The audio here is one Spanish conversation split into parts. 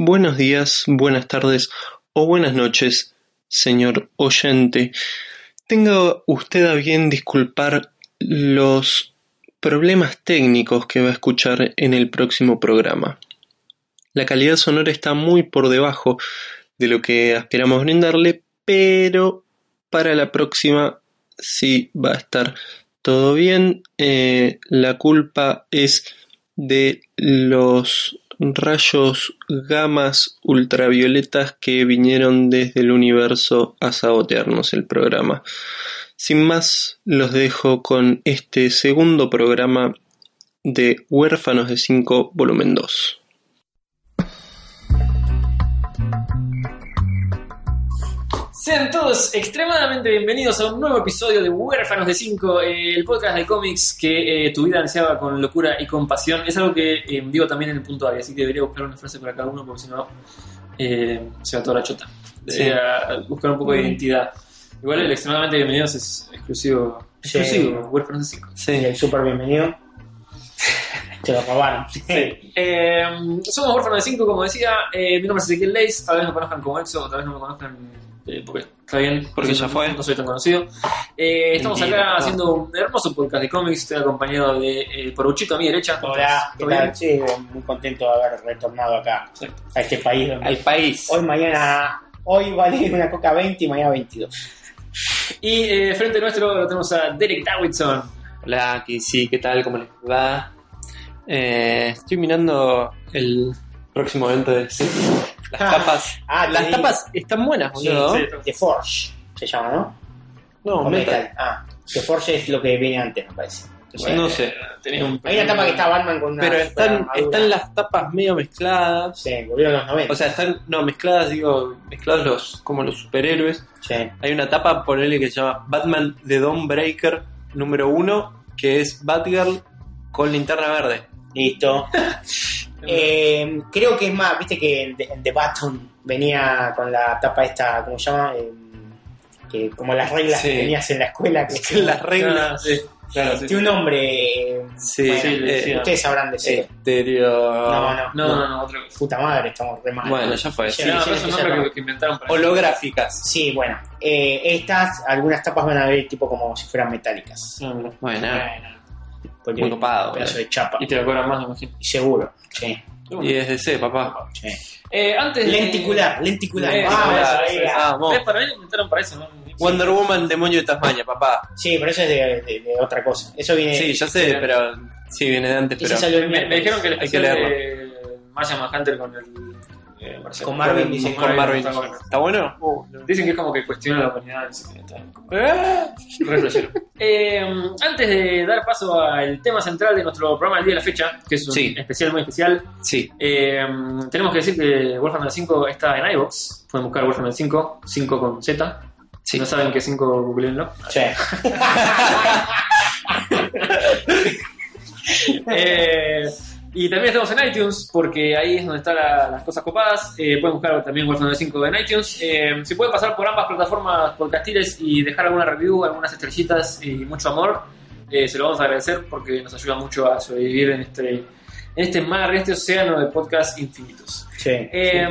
Buenos días, buenas tardes o buenas noches, señor oyente. Tenga usted a bien disculpar los problemas técnicos que va a escuchar en el próximo programa. La calidad sonora está muy por debajo de lo que aspiramos brindarle, pero para la próxima sí va a estar todo bien. Eh, la culpa es de los rayos gamas ultravioletas que vinieron desde el universo a sabotearnos el programa. Sin más, los dejo con este segundo programa de Huérfanos de 5, volumen 2. Sean todos extremadamente bienvenidos a un nuevo episodio de Huérfanos de 5, el podcast de cómics que eh, tu vida ansiaba con locura y compasión. Es algo que eh, digo también en el punto A, así que debería buscar una frase para cada uno porque si no eh, se va toda la chota. Debería buscar un poco de identidad. Igual el extremadamente bienvenidos es exclusivo, Sí. exclusivo Huérfanos de 5. Y el súper bienvenido. Se lo robaron. Eh, somos Huérfanos de 5, como decía. Eh, mi nombre es Ezequiel Leis. Tal vez me conozcan como Exo, tal vez no me conozcan eh, porque está bien. Porque ya fue. No soy tan conocido. Eh, estamos acá haciendo un hermoso podcast de cómics. Estoy acompañado de eh, Poruchito a mi derecha. ¿Cómo Hola? ¿qué tal? Sí, muy contento de haber retornado acá, a este país. donde al país. Hoy, mañana, hoy vale una coca 20 y mañana 22. Y eh, frente nuestro lo tenemos a Derek Davidson. Hola, sí, ¿qué tal? ¿Cómo les va? Eh, estoy mirando el de sí. Las tapas. Ah, Las sí. tapas están buenas, Sí, boludo. sí. The Forge se llama, ¿no? No, O metal. Ah, The Forge es lo que viene antes, me parece. No sé. Un Hay una etapa que está Batman con una. Pero están, armadura. están las tapas medio mezcladas. Sí, volvieron los 90. O sea, están, no, mezcladas, digo, mezclados los, como los superhéroes. sí. Hay una tapa, ponele, que se llama Batman The Dawnbreaker número uno, que es Batgirl con linterna verde. Listo. Eh, creo que es más, viste que en The, en The Baton venía con la tapa esta, ¿cómo se llama? Eh, que como las reglas Sí. que tenías en la escuela. Que las Ah, reglas. sí, claro, sí. Tiene un nombre. Sí, bueno, eh, ustedes sabrán decir. Estéreo. no, no, No, no, no, otra cosa. Puta madre, estamos re mal. Bueno, ya fue. Sí, no, es un nombre que, que inventaron para Holográficas. Sí, bueno. eh, estas, algunas tapas van a ver tipo como si fueran metálicas. No, no. Bueno, Porque Muy copado, pedazo de chapa. Y te lo cobran más, me imagino. Seguro, sí. y es DC, papá. sí. Eh, antes de- Lenticular, lenticular. Lenticular, Vamos, ahí, ah. Vamos. Eh, para mí lo inventaron para eso, ¿no? Wonder Woman, demonio de Tasmania, papá. Sí, pero eso es de, de- de otra cosa. Eso viene. Sí, ya sé, pero sí viene de antes, Ese pero salió el Me, me dijeron que el Hay que leerlo. de Maya Manhunter con el. Eh, Marcelo. Con Marvin, Con- dicen. con Marvin. está bueno. ¿Está bueno? Dicen que es como que cuestiona la humanidad. que como- Eh. Eh, antes de dar paso al tema central de nuestro programa del día de la fecha, que es un Sí. especial muy especial, Sí, eh, tenemos que decir que Wolfenstein 5 está en iVoox. Pueden buscar Wolfenstein 5, 5 con Z. Si Sí. no saben qué 5, googleenlo. Sí. Eh, y también estamos en iTunes, porque ahí es donde están la- las cosas copadas. Eh, pueden buscar también Wolfenstein 5 en iTunes. Eh, si pueden pasar por ambas plataformas podcastiles y dejar alguna review, algunas estrellitas y mucho amor, eh, se lo vamos a agradecer porque nos ayuda mucho a sobrevivir en este, en este mar, en este océano de podcasts infinitos. Sí. Eh,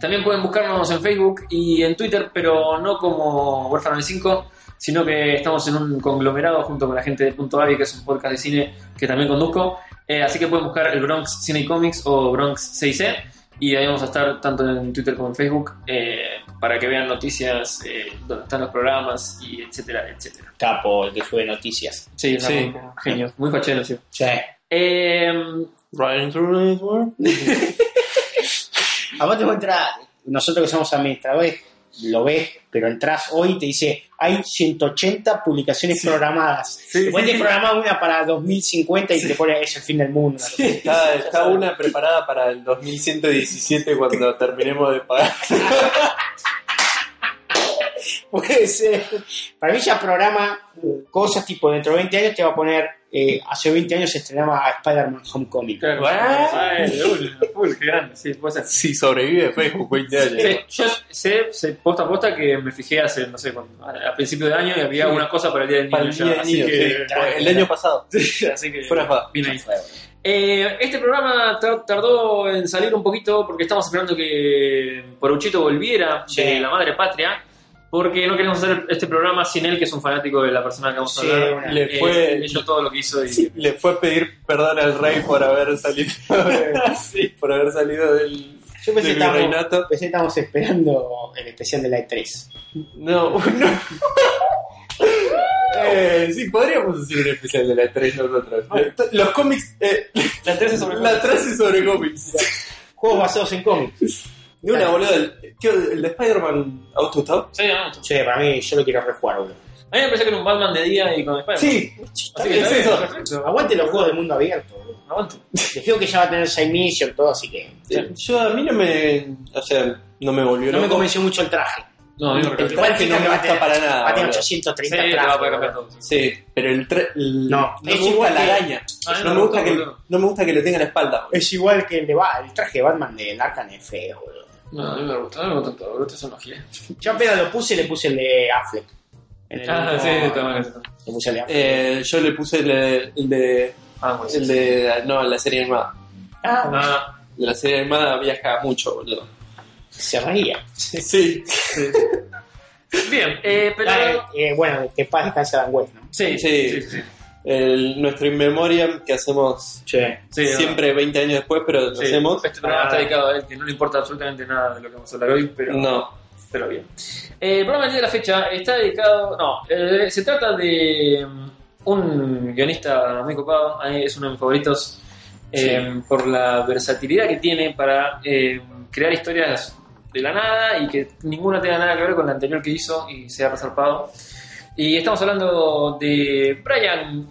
También pueden buscarnos en Facebook y en Twitter, pero no como de 5, sino que estamos en un conglomerado junto con la gente de Punto Avi, que es un podcast de cine que también conduzco. Eh, así que pueden buscar el Bronx Cine y Comics o Bronx 6C. Y ahí vamos a estar tanto en Twitter como en Facebook eh, para que vean noticias, eh, donde están los programas y etcétera, etcétera. Capo, el que sube noticias. Sí, es Sí. genio, muy fachero, sí. Sí. Eh, Riding through the world. Aparte vos entras, nosotros que somos administradores, lo ves, pero entras hoy y te dice, hay 180 publicaciones programadas. Sí, Después sí, te sí. programa una para 2050 y te pone, es el fin del mundo. Está, está una preparada para el 2117 cuando terminemos de pagar. Puede ser. Para mí ya programa cosas tipo dentro de 20 años te va a poner, eh, hace 20 años se estrenaba a Spider-Man Homecoming. claro. ¿Ah? Full, qué grande, sí, puede ser. Si sobrevive Facebook 20 años. Sí, yo sé, sé posta a posta que me fijé hace, no sé, cuando, a, a principio de año y había Sí. una cosa para el Día del Niño. Ya, día del así niño, que, sí. El año pasado. así que Fuera bien ahí. Eh, este programa tar- tardó en salir un poquito porque estamos esperando que Poruchito volviera Sí. de la madre patria. Porque no queremos hacer este programa sin él, que es un fanático de la persona que vamos a Sí, hablar. Le Eh, fue- leyó todo lo que hizo y Le fue a pedir perdón al rey por haber salido, por haber salido del, Yo pensé del que estábamos, virreinato. pensé que estábamos esperando el especial de la E E3. No, no. Eh, sí, podríamos hacer un especial de la 3 nosotros. Los cómics. eh, La 13 sobre la 3 es sobre cómics. Juegos basados en cómics. De una, boludo. El, ¿qué- el de Spider-Man ¿a vos te gustó? Sí. Che, para mí, yo lo quiero rejugar, boludo. A mí me parece que era un Batman de día y con Spider-Man. Sí, Así que es está bien, eso. perfecto. Aguante los juegos de mundo abierto, boludo. Aguante. Dijeron que ya va a tener Side Mission y todo, así que. Eh, Yo a mí no me. O sea, no me volvió No me loco. convenció mucho el traje. No, a mí me El traje no me gusta tener- para nada. Va a tener boludo. 830 Sí, te trajes. va a poder cambiar boludo. todo. Sí, pero el. tra- el- No, no es me gusta igual la que- araña. A mí No me me, gusta que, boludo. no me gusta que lo tenga en la espalda. boludo. Es igual que el de Ba- el traje de Batman de Arkham es feo, boludo. No, a mí me gusta, a mí me gusta estos son los giles. Yo apenas lo puse, le puse el de Affleck. En el Ah, sí, está mal eso. Le puse el de Affleck. Eh, yo le puse el de. El de, Ah, bueno. el de no, la serie animada. Ah, Ah, De la serie animada viaja mucho, boludo. se reía. Sí. bien, eh, pero. Ah, eh, bueno, que paz descanse Dan West, ¿no? Sí, Sí. sí, sí. El, nuestro In Memoriam que hacemos Che. Sí, siempre 20 años después, pero lo Sí, hacemos. Este programa Ah. está dedicado a él, que no le importa absolutamente nada de lo que vamos a hablar hoy, pero, No. pero bien. Eh, el programa del día de la fecha está dedicado. No, eh, se trata de mm, un guionista muy copado, es uno de mis favoritos, eh, por la versatilidad que tiene para eh, crear historias de la nada y que ninguna tenga nada que ver con la anterior que hizo y sea resarpado. Y estamos hablando de Brian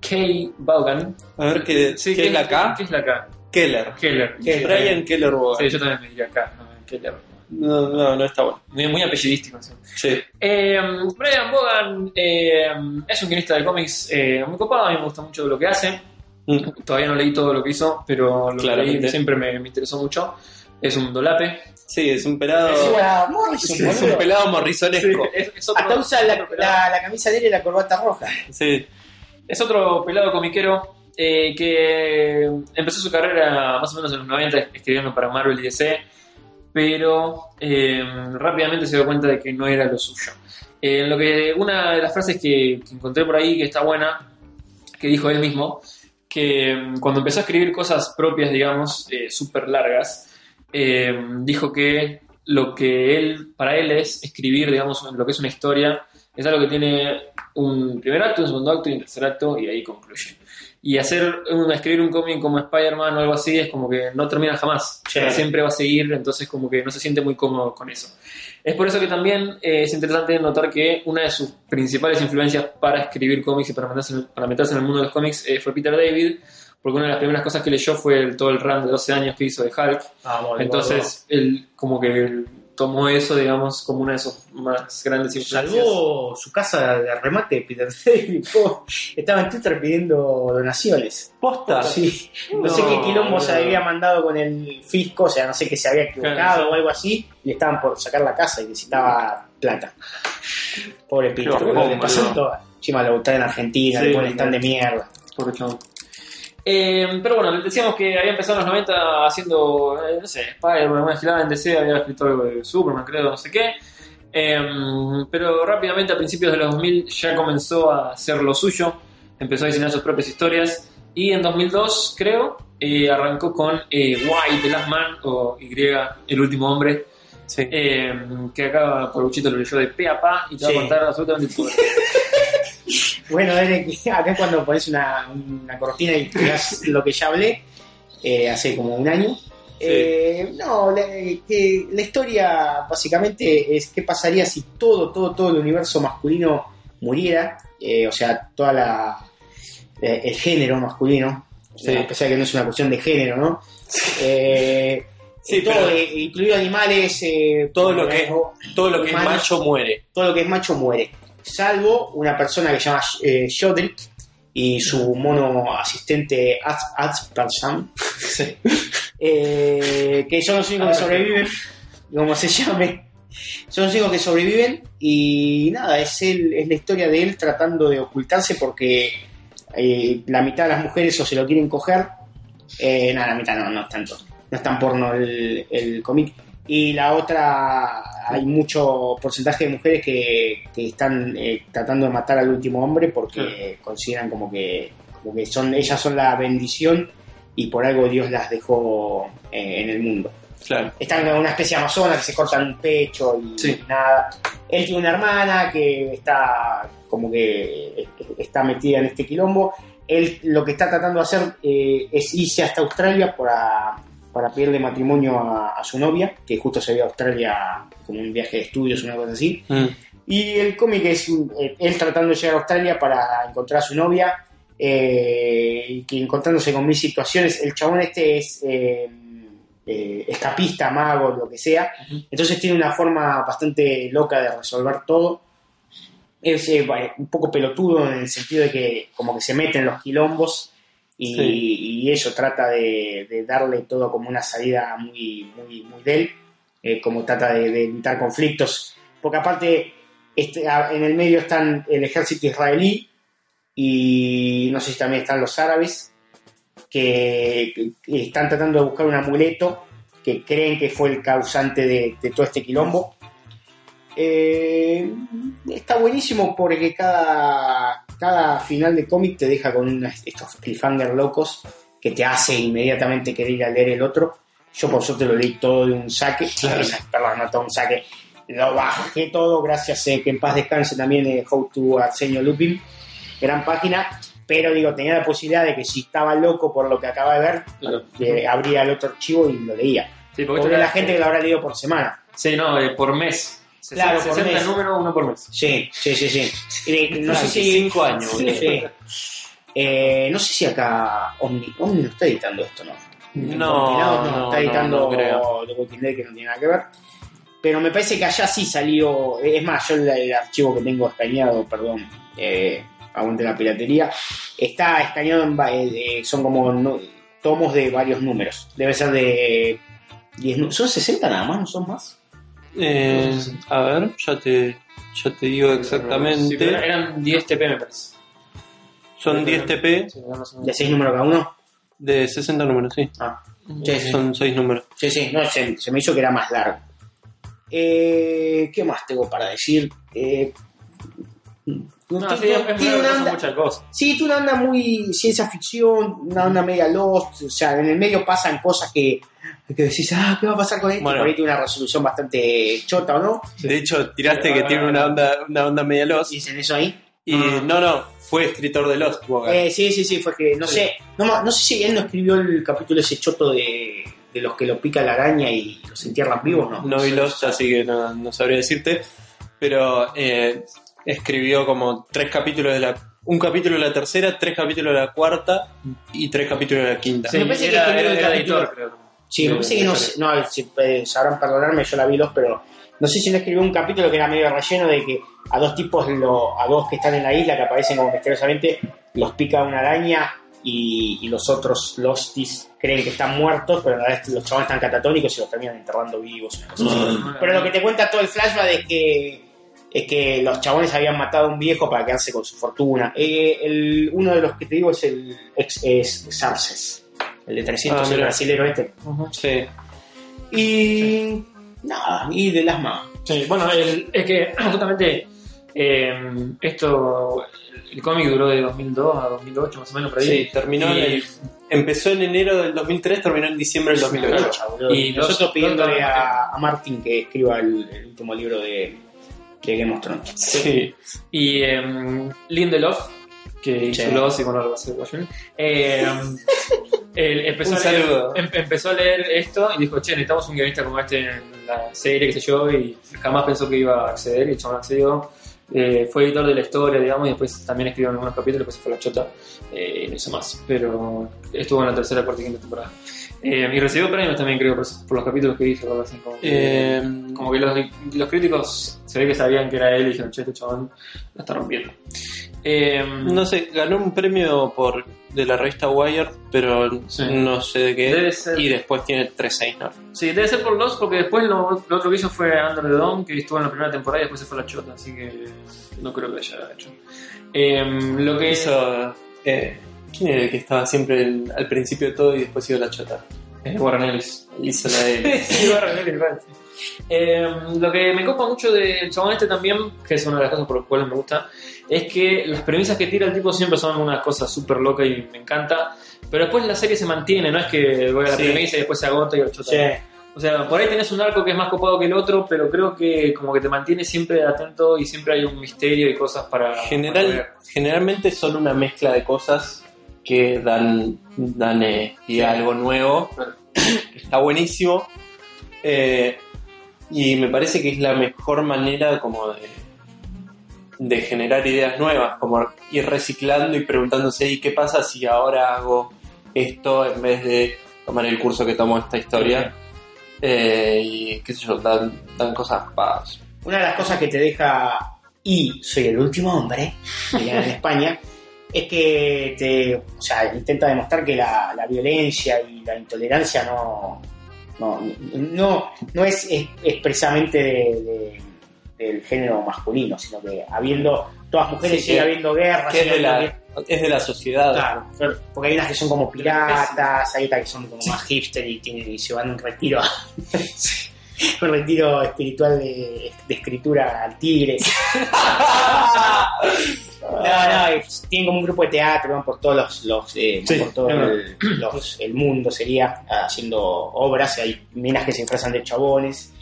K. Vaughan. A ver qué, Sí, ¿qué es la K. ¿Qué es la K? Keller. Keller. Brian Keller Bogan. Sí, yo también me diría K, no, Keller. No, no, no está bueno. Muy, muy apellidístico. sí. Sí. Eh, Brian Vaughan eh, es un guionista de cómics eh, muy copado, a mí me gusta mucho lo que hace. Mm. Todavía no leí todo lo que hizo, pero lo que leí siempre me, me interesó mucho. Es un dolape. Sí, es un pelado. Es es un pelado morrisonesco. Es, es otro, Hasta usa la, camisa negra y la corbata roja. Sí. Es otro pelado comiquero eh, que empezó su carrera más o menos en los 90 escribiendo para Marvel y DC, pero eh, rápidamente se dio cuenta de que no era lo suyo. Eh, lo que una de las frases que, que encontré por ahí que está buena, que dijo él mismo, que mm, cuando empezó a escribir cosas propias, digamos, eh, súper largas, eh, dijo que lo que él, para él es escribir, digamos, lo que es una historia, es algo que tiene un primer acto, un segundo acto y un tercer acto y ahí concluye. Y hacer escribir un cómic como Spider-Man o algo así es como que no termina jamás. Sea, siempre va a seguir, entonces como que no se siente muy cómodo con eso. Es por eso que también eh, es interesante notar que una de sus principales influencias para escribir cómics y para meterse para meterse en el mundo de los cómics eh, fue Peter David, porque una de las primeras cosas que leyó fue el- todo el run de 12 años que hizo de Hulk. Entonces él como que tomó eso, digamos, como una de sus más grandes influencias. Salvó su casa de remate de Peter David. po. Estaba en Twitter pidiendo donaciones. Posta. Sí. No, sé qué quilombo se había mandado con el fisco, o sea, no sé que se había equivocado Claro. o algo así. Y le estaban por sacar la casa y necesitaba plata. Pobre Peter, Qué le pasó todo. Encima lo en Argentina, Sí, le ponen stand de mierda. Pobre chabón. Eh, pero bueno, les decíamos que había empezado en los 90 haciendo, eh, no sé, Spider-Man, una girada en DC, había escrito algo de Superman, creo, no sé qué. Eh, pero rápidamente a principios de los 2000 ya comenzó a hacer lo suyo, empezó a diseñar sus propias historias y en 2002, creo, eh, arrancó con eh, Y, The Last Man, o Y, El Último Hombre, Sí. eh, que acá Poruchito lo leyó de pe a pa y te va Sí. a contar absolutamente todo. Bueno, Derek, acá es cuando pones una, una cortina y tirás lo que ya hablé eh, hace como un año. Eh, no, la, que la historia básicamente es qué pasaría si todo, todo, todo el universo masculino muriera, eh, o sea, toda la eh, el género masculino, Sí. a pesar de que no es una cuestión de género, ¿no? Sí, todo, incluido animales, Todo lo que es- Todo lo que es macho muere. todo lo que es macho muere, salvo una persona que se llama eh, y su mono asistente As- Aspersam, eh, que son los únicos que sobreviven, como se llame. Son los únicos que sobreviven y nada, es, él, es la historia de él tratando de ocultarse porque eh, la mitad de las mujeres o se lo quieren coger, eh, nada, la mitad no, no es tanto, no es tan porno el, el cómic. Y la otra, hay mucho porcentaje de mujeres que, que están eh, tratando de matar al último hombre porque consideran como que, como que son, ellas son la bendición y por algo Dios las dejó eh, en el mundo. Claro. Están en una especie de amazona que se cortan un pecho y Sí. nada. Él tiene una hermana que está como que está metida en este quilombo. Él lo que está tratando de hacer eh, es irse hasta Australia para, para pedirle matrimonio a, a su novia, que justo se vio a Australia como un viaje de estudios, una cosa así. Mm. Y el cómic es eh, él tratando de llegar a Australia para encontrar a su novia eh, y que encontrándose con mil situaciones. El chabón este es eh, eh, escapista, mago, lo que sea. Entonces tiene una forma bastante loca de resolver todo. Es un poco pelotudo en el sentido de que como que se mete en los quilombos y, Sí. y eso trata de, de darle todo como una salida muy, muy, muy de él, eh, como trata de, de evitar conflictos. Porque aparte este, en el medio están el ejército israelí y no sé si también están los árabes que, que están tratando de buscar un amuleto que creen que fue el causante de, de todo este quilombo. Eh, está buenísimo porque cada, cada final de cómic te deja con estos cliffhanger locos que te hace inmediatamente querer ir a leer el otro. Yo por suerte lo leí todo de un saque. Eh, perdón, no todo un saque, lo bajé todo gracias a que en paz descanse también eh, How to Arsenio Lupin, gran página, pero digo, tenía la posibilidad de que si estaba loco por lo que acaba de ver, eh, abría el otro archivo y lo leía. Sí, porque la gente que lo habrá leído por semana. Sí, no, eh, por mes. Claro, 60, por mes. números, uno por mes. Sí, sí, sí, sí. No sé si... Cinco años, Sí. Eh, no sé si acá Omni, Omni no está editando esto, ¿no? No, compilado no, está no, editando no creo. The Walking Dead que no tiene nada que ver. Pero me parece que allá sí salió. Es más, yo el, el archivo que tengo escaneado, perdón, eh, aguante la piratería, está escaneado en. eh, son como no- tomos de varios números. Debe ser de. 10 nu- ¿Son 60 nada más? ¿No son más? Eh, a ver, ya te, ya te digo Sí, exactamente. pero eran 10 TP, me parece. Son 10 TP Sí. ¿De 6 números cada uno? de 60 números, sí. Ah, sí, sí. Son 6 números. Sí, sí, no, se, se me hizo que era más largo. Eh, ¿Qué más tengo para decir? Eh, No, sí, tiene una onda-. Sí, tiene una onda muy ciencia ficción, una onda media lost, o sea, en el medio pasan cosas que, que decís, ah, ¿qué va a pasar con esto? Bueno. Por ahí tiene una resolución bastante chota, ¿o no? De hecho, tiraste que tiene una onda, una onda media Lost. Dicen eso ahí. Y no, no, fue escritor de Lost. Eh, sí, sí, sí, fue que, no Sí. sé, no, no sé si él no escribió el capítulo ese choto de, de los que lo pica la araña y los entierran vivos, ¿no? No vi Lost, así que no, no sabría decirte. Pero eh, escribió como tres capítulos de la. Un capítulo de la tercera, tres capítulos de la cuarta y tres capítulos de la quinta. Sí, me parece que era, era, el era capítulo- editor, creo. Sí, me De- parece que de no, sé- no si, eh, sabrán perdonarme, yo la vi dos, pero no sé si no escribió un capítulo que era medio relleno de que a dos tipos, lo, a dos que están en la isla, que aparecen como misteriosamente, los pica una araña y, y los otros Lostis creen que están muertos, pero en realidad los chavales están catatónicos y los terminan enterrando vivos. una cosa así. Pero lo que te cuenta todo el flashback es que es que los chabones habían matado a un viejo para quedarse con su fortuna. Eh, el, uno de los que te digo es el ex, es Sarces, el de 300, Ah, el brasilero este. Ujú. Sí. Y nada, y de las más. Sí, bueno, el- es que justamente eh, esto, el cómic duró de 2002 a 2008 más o menos por ahí. Sí, terminó en Y- el- empezó en enero del 2003, terminó en diciembre del 2008. Boludo. Y Y nosotros los- pidiéndole los- a, a Martin que escriba el, el último libro de, de Game of Thrones. Sí. Y eh, Lindelof, que hizo Sí. Lost y bueno, lo va a hacer Watchmen, eh, él empezó, Un a leer, saludo. em- empezó a leer esto y dijo, che, necesitamos un guionista como este en la serie, qué sé yo, y jamás pensó que iba a acceder y el chabón accedió. Eh, fue editor de la historia, digamos, y después también escribió en algunos capítulos, después se fue a la chota eh, y no hizo más. Pero estuvo en la tercera, cuarta y quinta temporada. Eh, y recibió premios también, creo, por, por los capítulos que hizo, así, como que- Eh, como que los, los críticos se ve que sabían que era él y dijeron, che, este chabón la está rompiendo. Eh, no sé, ganó un premio por de la revista Wired, pero Sí. no sé de qué. Debe ser- Y después tiene tres Eisner. Sí, debe ser por Lost, porque después lo, lo otro que hizo fue Under the Dome, que estuvo en la primera temporada y después se fue a la chota, así que no creo que haya hecho. Eh, lo que Hizo Eh, ¿Quién era el que estaba siempre al principio de todo y después iba a la chota? Eh, Warren Ellis. Hizo la de Sí, Warren Ellis, igual, sí. Eh, lo que me copa mucho del chabón este también, que es una de las cosas por las cuales me gusta, es que las premisas que tira el tipo siempre son una cosa súper loca y me encanta. Pero después la serie se mantiene, no es que voy a la Sí. premisa y después se agota y el chota. Sí. O sea, por ahí tenés un arco que es más copado que el otro, pero creo que como que te mantiene siempre atento y siempre hay un misterio y cosas para... para General, ver. generalmente son una mezcla de cosas que dan, dan eh, y algo nuevo. Está buenísimo. Eh, y me parece que es la mejor manera como de, de generar ideas nuevas, como ir reciclando y preguntándose, ¿y qué pasa si ahora hago esto en vez de tomar el curso que tomó esta historia? Eh, y qué sé yo, dan, dan cosas copadas. Una de las cosas que te deja y soy el último hombre, en España, es que te, o sea, intenta demostrar que la, la violencia y la intolerancia no, no, no, no es es- expresamente de- de- del género masculino, sino que habiendo todas mujeres Sí, sigue habiendo guerras, es de la, es de la sociedad. Claro, porque hay unas que son como piratas, hay otras que son como más hipster y, tienen, y se van a un retiro, un retiro espiritual de, de escritura al tigre. No, no, es- tienen como un grupo de teatro, van por todos los, los, eh, Sí, por todo el, los- el mundo, sería, haciendo obras, hay minas que se disfrazan de chabones.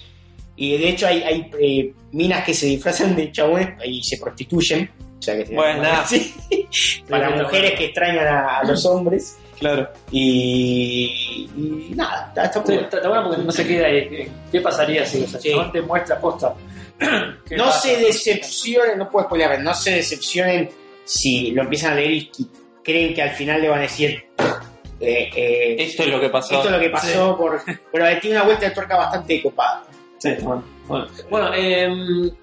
Y de hecho hay, hay eh, minas que se disfrazan de chabones y se prostituyen. O sea que se- Bueno, nada. Sí. para mujeres que extrañan a, a los hombres. Claro. Y, y nada, está, está Sí, bueno. está, está bueno porque no se queda ahí. ¿Qué, pasaría si o sea, Sí. el chabón te muestra posta? ¿Qué No pasa? se decepcionen, no puedo spoiler, no se decepcionen si lo empiezan a leer y creen que al final le van a decir eh, eh, Esto es lo que pasó. esto es lo que pasó por pero tiene una vuelta de tuerca bastante copada Sí, bueno. Bueno, Bueno, eh,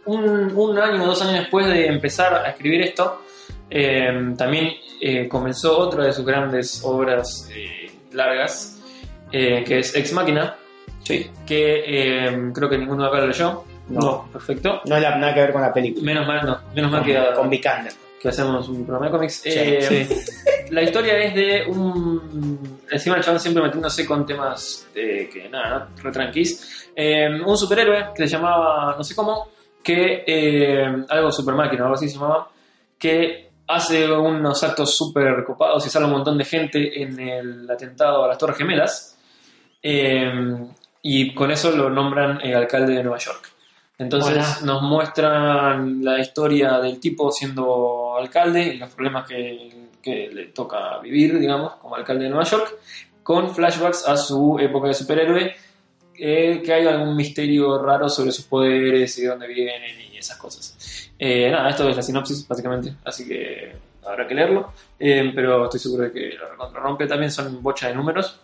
un, un año o dos años después de empezar a escribir esto, eh, también eh, comenzó otra de sus grandes obras eh, largas, eh, que es Ex Máquina, Sí. que eh, creo que ninguno de acá lo leyó. No. perfecto. no es la- nada que ver con la película Menos mal, no. Menos mal que, con Vikander que hacemos un programa de cómics. Sí, Eh, La historia es de un. Encima el chabón siempre metiéndose con temas de que nada, ¿no? un superhéroe que se llamaba, no sé cómo, que. algo super máquina, algo así se llamaba, que hace unos actos súper copados y sale un montón de gente en el atentado a las Torres Gemelas. Eh, y con eso lo nombran eh, alcalde de Nueva York. Entonces nos muestran la historia del tipo siendo alcalde y los problemas que, que le toca vivir, digamos, como alcalde de Nueva York, con flashbacks a su época de superhéroe, eh, que hay algún misterio raro sobre sus poderes y de dónde vienen y esas cosas. Eh, nada, esto es la sinopsis, básicamente, así que habrá que leerlo, eh, pero estoy seguro de que lo contrarrompe también, son bocha de números.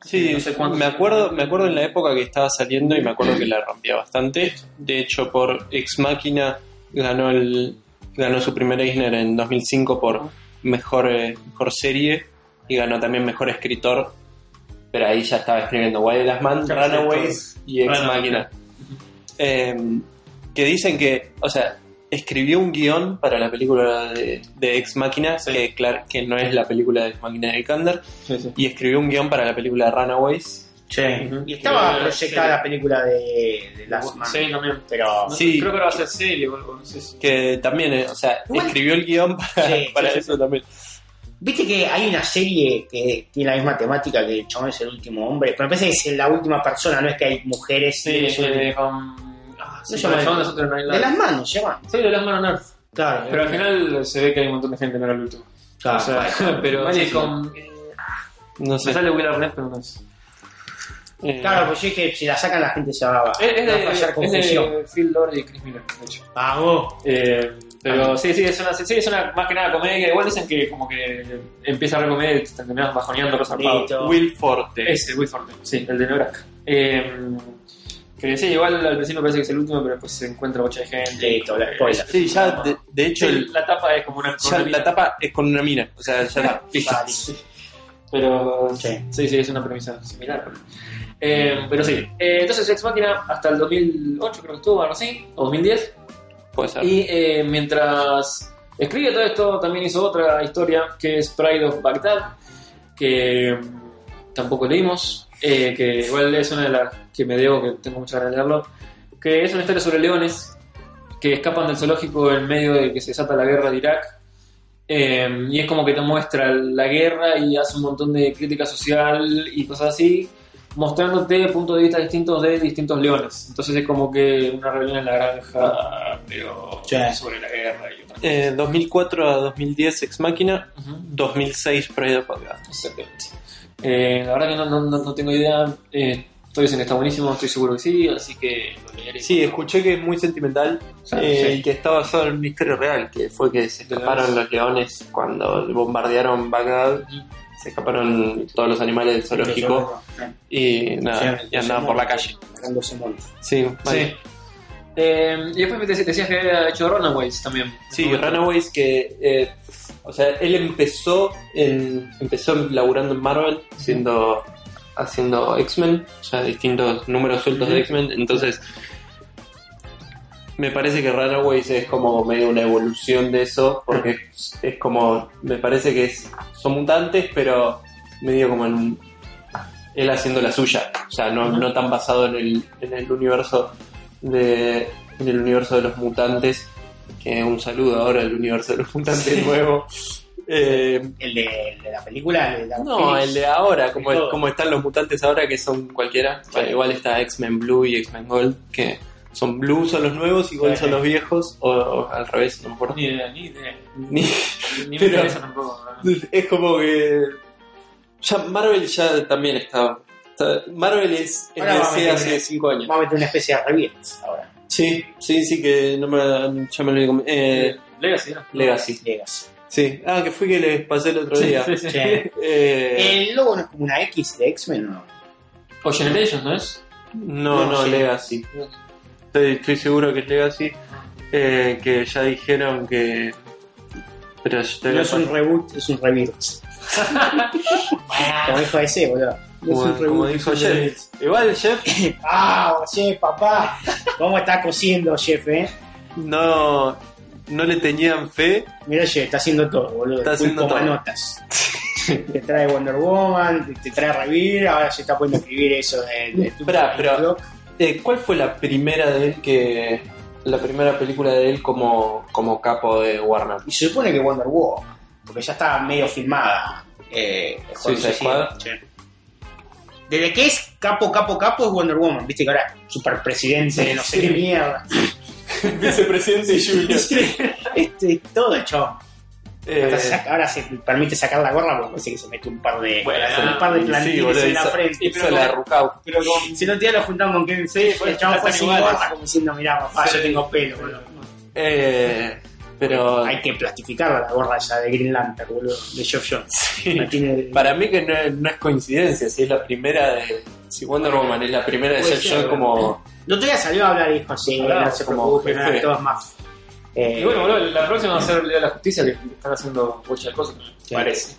Sí, No sé me acuerdo, me acuerdo en la época que estaba saliendo y me acuerdo que la rompía bastante. De hecho, por Ex Máquina ganó el ganó su primer Eisner en 2005 por mejor eh, mejor serie y ganó también mejor escritor. Pero ahí ya estaba escribiendo Wild Last Man, Perfecto. Runaways y Ex. Máquina. Eh, que dicen que, o sea, escribió un guion para la película de, de Ex Máquina, Sí. que, claro, que no es la película de Ex Máquina de Kander, Sí, sí. y escribió un guion para la película de Runaways. Ujú. y estaba proyectada sí. la película de, de Last Man Sí, también. pero No, Sí. Creo que va a ser serie o algo, no sé si- que también, eh, o sea, escribió el guion para, Sí, para sí, sí. eso también. Viste que hay una serie que tiene la misma temática que el chabón es el último hombre, pero me parece que es la última persona, no es que hay mujeres. Sí, eh, con. Ah, sí, se llama con el de- chabón de las manos, se llama. Sí, de las manos Earth. Claro, Pero al final se ve que hay un montón de gente, no era el último. Claro, o sea, pero sí, Malísimo. con. eh, No Me sé. sale Will Arnett, pero no es. Eh, Claro, pues yo dije, si la sacan la gente se va, va Es, es a fallar de, confusión. es de Phil Lord y Chris Miller, de hecho. Vamos. Eh, pero sí, sí, es una, sí, es una más que nada comedia. Igual dicen que como que empieza la comedia y te terminas bajoneando. Listo. Will Forte. Ese, Will Forte, sí, el de Nebraska. Eh, que sí, igual al principio parece que es el último, pero después se encuentra mucha gente. Listo, la spoiler. Sí, ya, de, de hecho, Sí, el- la tapa es como una. ya una la tapa es con una mina. O sea, ya. Vale. Pero Sí. sí, sí, es una premisa similar. pero- Eh, pero sí, Eh, entonces Ex Máquina hasta el 2008 creo que estuvo, algo así, o 2010. Y eh, mientras Escribe todo esto, también hizo otra historia que es Pride of Baghdad, que mm, tampoco leímos, eh, que igual es una de las que me debo, que tengo muchas ganas de leerlo, que es una historia sobre leones que escapan del zoológico en medio de que se desata la guerra de Irak. Eh, y es como que te muestra la guerra y hace un montón de crítica social y cosas así, mostrándote puntos de vista distintos de distintos leones. Entonces es como que una rebelión en la granja, pero Sí. sobre la guerra y otras Eh, 2004 a 2010 Ex Máquina, Ujú. 2006 Pride Baghdad. Exactamente. Eh, la verdad que no, no, no- tengo idea. Eh, estoy diciendo que está buenísimo, estoy seguro que sí, así que lo leeré. Sí, escuché que es muy sentimental Sí, eh, sí. y que está basado en una historia real, que fue que se escaparon los leones cuando bombardearon Bagdad, se escaparon todos los animales del zoológico y nada, y andaban por la calle. Sí, vale. Sí. Eh, y después me dec- decías que había hecho Runaways también. Sí, Runaways que, eh, o sea, él empezó en, empezó laburando en Marvel, siendo, haciendo X-Men, o sea, distintos números sueltos de. X-Men, entonces me parece que Runaways es como medio una evolución de eso, porque es, es como, me parece que es, son mutantes, pero medio como en un- él haciendo la suya, o sea, no, no tan basado en el, en el universo de en el universo de los mutantes, que un saludo ahora al universo de los mutantes nuevo. Eh, El de, el de la película, el de no, el de ahora, como, como están los mutantes ahora, que son cualquiera. Igual está X-Men Blue y X-Men Gold, que son Blue son los nuevos y Gold Sí. son los viejos, o, o al revés, no me acuerdo. Ni idea, ni idea. Ni- Ni me Pero- interesa tampoco. ¿no? es como que. Ya Marvel ya también está. está- Marvel es NBC meter hace una- 5 años. Va a meter una especie de revientes ahora. Sí, sí, sí, que no me, ya me lo eh, Legacy, ¿no? Legacy. Legacy. Sí, ah, que fui que les pasé el otro día. Sí, sí, sí. Sí. Eh, ¿El logo no es como una X de X-Men o no? O Generations, ¿no es? no, no, no, sí. Legacy. Estoy, estoy seguro que es Legacy. eh, que ya dijeron que. Pero yo No es un reboot, es un rebirth. como dijo ese, boludo. No es un como reboot, dijo Jeff. Igual Jeff Ah, Jeff, papá. ¿Cómo está cosiendo, Jeff, eh? no, no le tenían fe. Mira, Jeff, está haciendo todo, boludo. Está haciendo todo. manotas. te trae Wonder Woman, te, trae Revir, ahora se está poniendo a escribir eso de, de tu pero-. Eh, ¿Cuál fue la primera de él que. La primera película de él como, como capo de Warner? Y se supone que Wonder Woman, porque ya está medio filmada. Eh. Sí. Desde que es capo, capo, capo es Wonder Woman, viste que ahora super presidente de no sé qué mierda. Vicepresidente Junior. este, todo el chabón. Eh, ahora se permite sacar la gorra porque parece que se mete un par de, Bueno, un par de sí, en la frente. y pero la. Pero con. Si no te lo juntamos con Kevin Feige, pues, el chabón fue sin gorra como diciendo, mirá papá, Sí. yo tengo pelo, boludo. Eh, pero Hay que plastificarla la gorra ya de Green Lantern, boludo, de Geoff Jones. sí, tiene- para mí que no, no es coincidencia, si es la primera de... Si Wonder Woman es la primera de ser, Jones como... El otro día salió a hablar y dijo, sí, no se como preocupen, jefe. nada, todo es más. Eh, Y bueno, boludo, la próxima va a ser el Día de la Justicia que están haciendo muchas cosas, Sí. parece.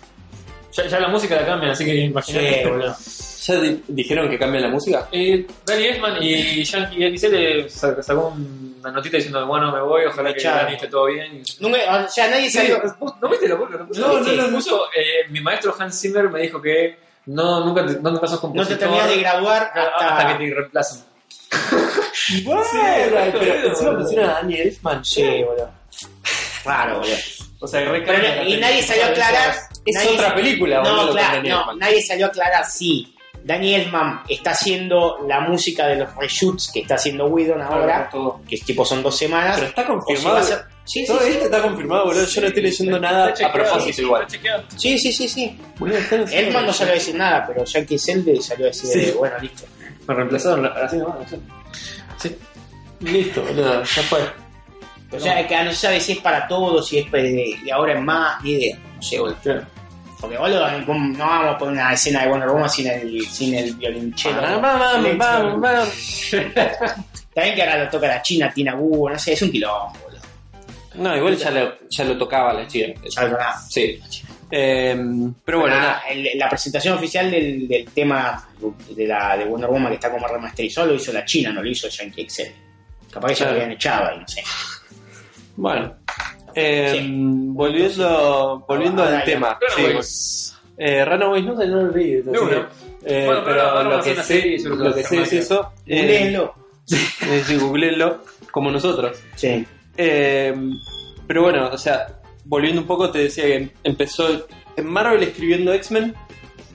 Ya, ya la música la cambian, así que sí, imagínate. boludo. ¿Ya di- dijeron que cambia la música? Eh, Danny Elfman y Yankee XL sa- sacó una notita diciendo, bueno, me voy, ojalá Me que. Danny esté todo bien. Nunca, o sea, nadie Sí, salió. ¿vos ¿No viste la boca? No, no, no, puso, eh, mi maestro Hans Zimmer me dijo que no, nunca te, no te pasas No te terminas de graduar hasta, hasta. que te reemplazan. Bueno, re pero encima boludo. pusieron a Danny Elfman. Sí, boludo. Raro, boludo. O sea, re Pero, y nadie salió a aclarar. Es nadie- otra película, boludo, No, con claro, no, nadie salió a aclarar si Danny Elfman está haciendo la música de los reshoots que está haciendo Whedon ahora, Todo. que es tipo son dos semanas. Pero está si confirmado. a Sí, sí, Todo sí. esto está confirmado, boludo. Yo no estoy leyendo nada Está a chequeado, propósito igual. Sí, sí, sí, sí. Boludo, Elfman no salió a decir nada, pero Jackie Selde salió a decir, Sí. bueno, listo. Me reemplazaron la- así nomás. Sí. Listo, boludo, ya fue. O sea, que no se sabe si es para todos, si es para- y ahora es más, ni idea. No sé, boludo. Claro. Porque, boludo, ¿cómo no vamos a poner una escena de Wonder Woman sin el, sin el vamos, vamos. También que ahora lo toca la China, Tina Wu, no sé, es un quilombo, boludo. No, igual ya lo, ya lo tocaba la chica. Ya lo nada. Sí. Eh, pero bueno, la, el- presentación oficial del, del tema de, la, de Wonder Woman que está como remasterizado lo hizo la China, no lo hizo Yankee Excel. Capaz que ya lo habían echado ahí, no sé. Bueno, Eh, Sí. Volviendo, volviendo al tema. Claro, sí, Eh, Runaways no lo vi. así No, que, no. eh, Bueno, pero lo que sé, serie sobre lo que los sé es eso. Eh, Googleenlo. eh, sí, googleenlo, como nosotros. Sí. Eh, pero bueno, o sea, volviendo un poco, te decía que empezó en Marvel escribiendo X-Men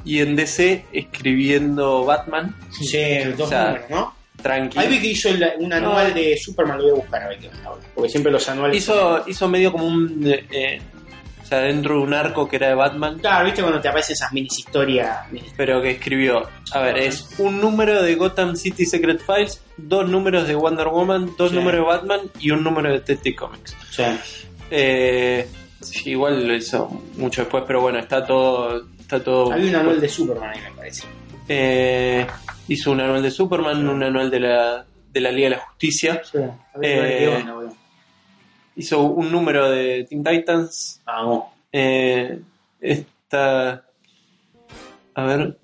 y en DC escribiendo Batman. Sí, dos O sea, números, ¿no? Tranqui. Ahí vi que hizo el- un anual No. de Superman, lo voy a buscar a ver qué ahora. Porque siempre los anuales. Hizo, hizo medio como un. eh, o sea, dentro de un arco que era de Batman. Claro, viste cuando te aparecen esas minis historias. pero que escribió, a ver, es un número de Gotham City Secret Files, dos números de Wonder Woman, dos Sí. números de Batman y un número de Detective Comics. Sí. Eh, sí, igual lo hizo mucho después, pero bueno, está todo... Está todo Había un anual de Superman ahí, me parece. Eh, hizo un anual de Superman, un anual de la, de la Liga de la Justicia, Sí. A ver, Eh, qué onda, boludo. hizo un número de Teen Titans, Vamos. eh, está... A ver,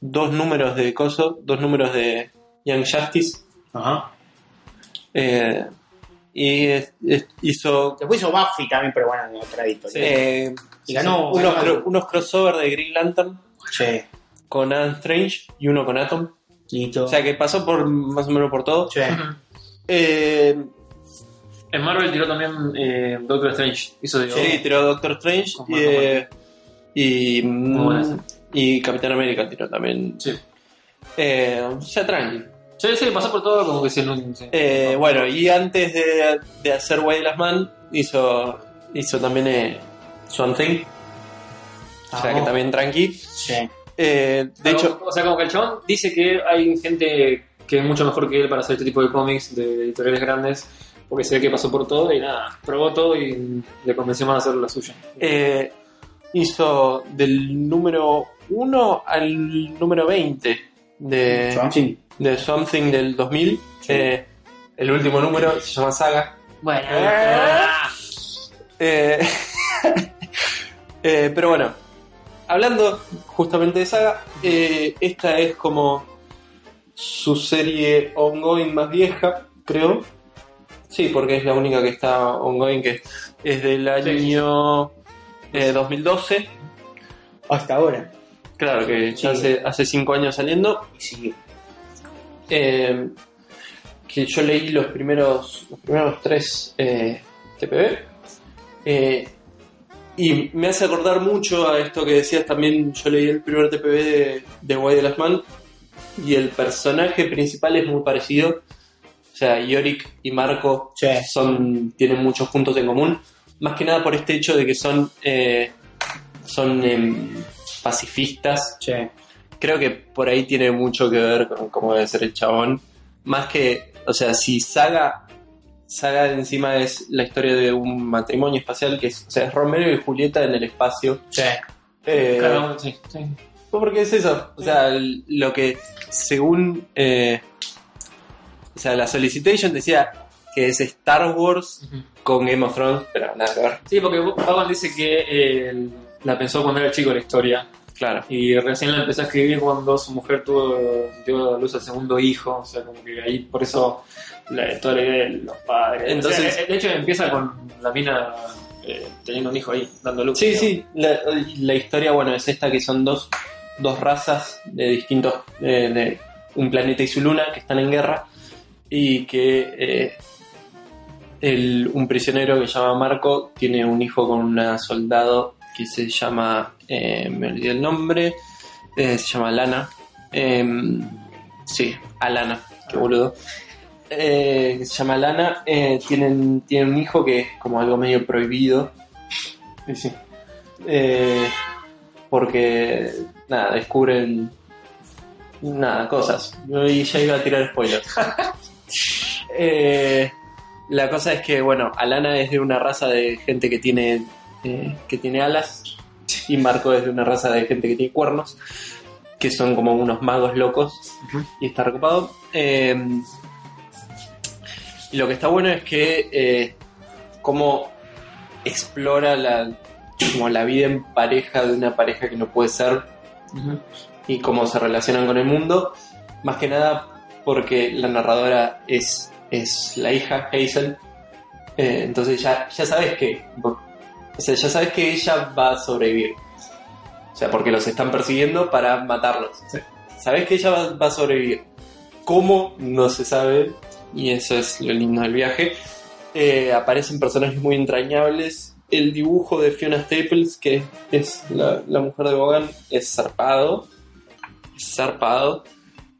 dos números de Coso, dos números de Young Justice. Ajá. Eh, y es- es- hizo Después hizo Buffy también, pero bueno, en otra editorial. eh, Y ganó- unos, ganó unos crossover de Green Lantern Sí. con Adam Strange y uno con Atom. Listo. O sea que pasó por más o menos por todo. Sí. Eh, En Marvel tiró también eh, Doctor Strange. Hizo de sí, tiró Doctor Strange y, eh, y, esa. y Capitán América tiró también. Sí. Eh, o sea, tranqui. Sí, sí, pasó por todo como que se no, sí. Eh, bueno, y antes de, de hacer Way Last Man, hizo, hizo también eh, Swamp Thing. O sea que Vamos. también tranqui. Sí. Eh, de Claro, hecho, o sea, como que el chabón dice que hay gente que es mucho mejor que él para hacer este tipo de cómics de editoriales grandes, porque se ve que pasó por todo y nada, probó todo y le convenció más a hacer la suya. eh, hizo del número 1 al número 20 de, Something. De Something del 2000. Eh, el último número se llama Saga. Bueno, Eh, eh, pero bueno, hablando justamente de Saga, eh, esta es como su serie ongoing más vieja, creo. Sí, porque es la única que está ongoing, que es del año eh, 2012. Hasta ahora. Claro que ya Sí. hace, hace cinco años saliendo. Y sigue. Eh, que yo leí los primeros, los primeros tres eh, TPB. Eh, y me hace acordar mucho a esto que decías también. Yo leí el primer TPB de, de Why the Last Man. Y el personaje principal es muy parecido. O sea, Yorick y Marco Sí. son, tienen muchos puntos en común. Más que nada por este hecho de que son, eh, son em, pacifistas Sí. Creo que por ahí tiene mucho que ver con cómo debe ser el chabón. Más que, o sea, si Saga, Saga encima es la historia de un matrimonio espacial que es, o sea, es Romero y Julieta en el espacio. Sí. Eh, uno, sí, sí. porque es eso, o sea, lo que según, eh, o sea, la solicitation decía que es Star Wars con Game of Thrones, pero nada que ver, Sí, porque Pagan dice que eh, la pensó cuando era chico la historia claro. y recién la empezó a escribir cuando su mujer tuvo dio a luz al segundo hijo, o sea, como que ahí por eso la, toda la idea de los padres. Entonces- O sea, de hecho empieza con la mina eh, teniendo un hijo ahí, dando luz. Sí, sí, la, la historia, bueno, es esta que son dos, dos razas de distintos, eh, de un planeta y su luna que están en guerra y que eh, el- un prisionero que se llama Marco tiene un hijo con una soldado que se llama, eh, me olvidé el nombre, eh, se llama Lana. Em, sí, Alana, qué boludo. Eh, se llama Lana, eh, tienen, tienen un hijo que es como algo medio prohibido. Sí, sí. Eh, porque, nada, descubren. Nada, cosas. Y ya iba a tirar spoilers. Eh, la cosa es que, bueno, Alana es de una raza de gente que tiene, eh, que tiene alas. Y Marco es de una raza de gente que tiene cuernos. Que son como unos magos locos. Y está recopado. Eh, y lo que está bueno es que. Eh, cómo explora la, como la vida en pareja de una pareja que no puede ser y cómo se relacionan con el mundo. Más que nada porque la narradora es, es la hija Hazel Eh, entonces ya, ya sabes que. O sea, ya sabes que ella va a sobrevivir. O sea, porque los están persiguiendo para matarlos. Sabes que ella va, va a sobrevivir. ¿Cómo? No se sabe. Y eso es lo lindo del viaje. Eh, aparecen personajes muy entrañables. El dibujo de Fiona Staples, que es la, la mujer de Bogan, es zarpado. Es zarpado.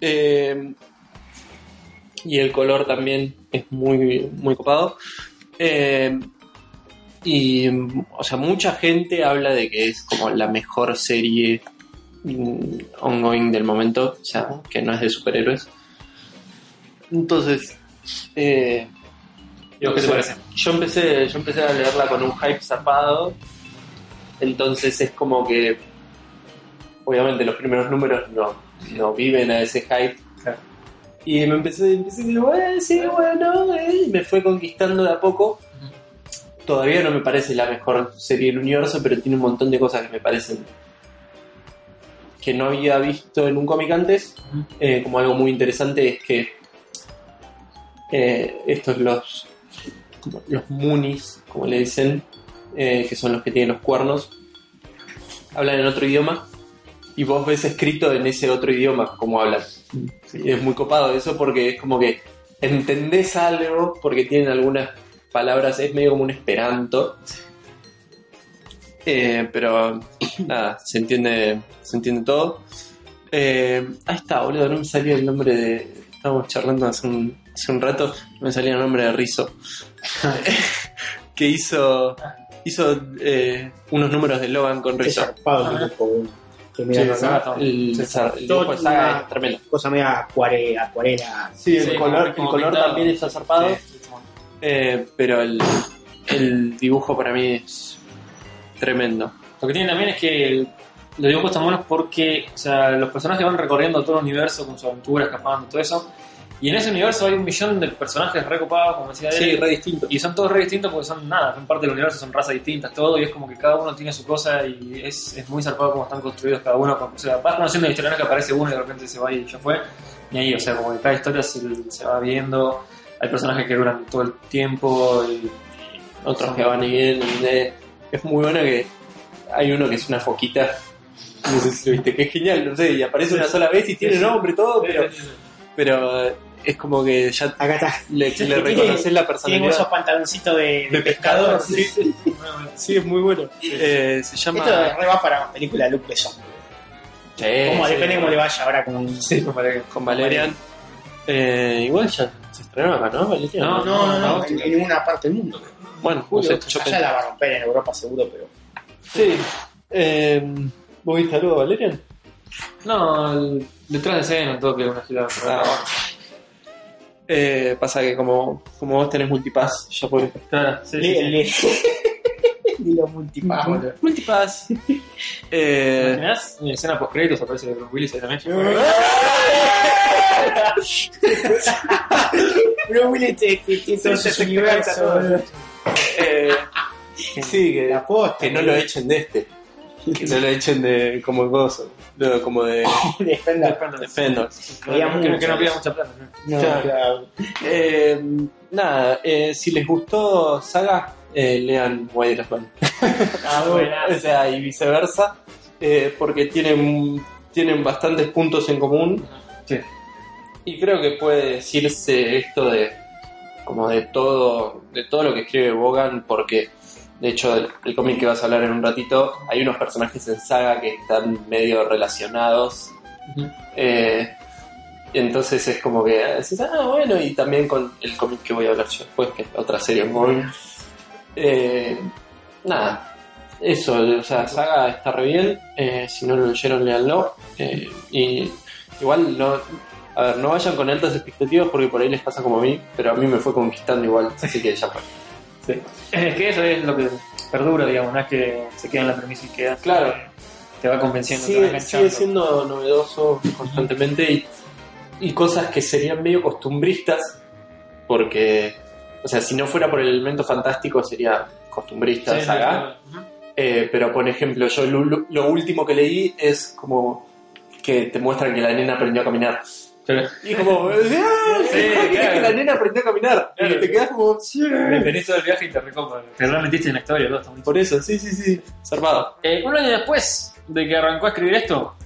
Eh, y el color también es muy, muy copado. Eh, y, o sea, mucha gente habla de que es como la mejor serie mm, ongoing del momento, o sea, que no es de superhéroes. Entonces, eh, ¿Y vos qué te yo- parece? Yo empecé, yo empecé a leerla con un hype zapado. Entonces es como que. Obviamente los primeros números no, no viven a ese hype. Claro. Y me empecé, empecé a decir, bueno, sí, bueno, eh", y me fue conquistando de a poco. Todavía no me parece la mejor serie del universo, pero tiene un montón de cosas que me parecen que no había visto en un cómic antes. Eh, como algo muy interesante es que eh, estos los como los munis, como le dicen, eh, que son los que tienen los cuernos, hablan en otro idioma y vos ves escrito en ese otro idioma cómo hablan. Sí, es muy copado eso porque es como que entendés algo porque tienen algunas palabras, es medio como un esperanto. Eh, pero nada, se entiende, se entiende todo. Eh, ahí está, boludo, no me salía el nombre de. Estábamos charlando hace un, hace un rato, no me salía el nombre de Rizzo. que hizo hizo eh, unos números de Logan con dibujo, que. El, el Todo dibujo de saga una es tremendo. cosa media acuare- acuarela. Sí, el Sí, color, el color también está zarpado, sí, eh, pero el, el dibujo para mí es tremendo. Lo que tiene también es que los dibujos están buenos porque o sea, los personajes van recorriendo todo el universo con su aventura, escapando, todo eso. Y en ese universo hay un millón de personajes recopados, como decía Sí, Derek, re distinto. y son todos re distintos porque son nada, son parte del universo, son razas distintas, todo, y es como que cada uno tiene su cosa y es, es muy zarpado como están construidos cada uno. O sea, vas conociendo la historia, no es que aparece uno y de repente se va y ya fue. Y ahí, o sea, como que cada historia se, se va viendo, hay personajes que duran todo el tiempo y, Otros que van y vienen. eh, es muy bueno que hay uno que es una foquita. No sé si lo viste, que es genial, no sé, y aparece una sola vez y tiene nombre y todo, pero, Sí, sí, sí. pero es como que ya Acá está. le, Sí, le tiene- reconoces la personalidad. esos pantaloncitos de, de De pescador. pescador, sí. Sí, es muy bueno. Eh, se llama. Esto re va para una película Luc Besson. Sí, Como sí. depende cómo le vaya ahora con. Con Valerian. Eh, igual ya se estrenó acá, ¿no? Valerian. No, No, no, no, no, en, en ninguna parte del mundo. Bueno, no Julio, sé, yo allá pensé- la va a romper en Europa seguro, pero. Sí. Eh, ¿Vos viste algo de Valerian? No, el- detrás de escena, todo que una gira. Ah, bueno. Eh, pasa que como, como vos tenés multipass, ya podés. Claro, sí, sí, Le- sí. le- Dilo multipass, boludo. Multipass. ¿Te eh, imaginás? En escena post créditos aparece Bruce Willis ahí también. Bro, Willis te- te- tiene todo Sí, ese se universo, boludo. eh, sí, que, La posta, que no boludo. lo echen de este. Que no lo echen de como gozo. No, como de Defender. Defender. Veía Que, que no pida mucha plata. ¿no? Claro. claro. Eh, nada, eh, si les gustó Saga, eh, lean Man. Ah, bueno. o sea, y viceversa, eh, porque tienen, tienen bastantes puntos en común. Sí. Y creo que puede decirse esto de como de todo, de todo lo que escribe Bogan, porque de hecho el, el cómic que vas a hablar en un ratito, hay unos personajes en saga que están medio relacionados. Ujú. Eh, entonces es como que decís, ah, bueno, y también con el cómic que voy a hablar yo después, que es otra serie muy. Eh, nada, eso, o sea, Saga está re bien. eh, si no lo leyeron, leanlo. eh, y igual no. A ver, no vayan con altas expectativas porque por ahí les pasa como a mí, pero a mí me fue conquistando igual, así que ya fue. Es que eso es lo que perdura, digamos, no es que se queda en la premisa y queda. Claro. Te va convenciendo, te va Sigue, enganchando. sigue siendo novedoso constantemente y, y cosas que serían medio costumbristas, porque, o sea, si no fuera por el elemento fantástico sería costumbrista Sí, sí, saga. Eh, pero, por ejemplo, yo lo, lo último que leí es como que te muestran que la nena aprendió a caminar. Pero Y como, ¡ah! Sí, que la nena aprendió a caminar. Claro. Y te quedas como, "Sí". venís todo el viaje y te recopa. Te remetiste en la historia, todo está muy Por eso, sí, sí, sí. Zarpado. Eh, un año después de que arrancó a escribir esto,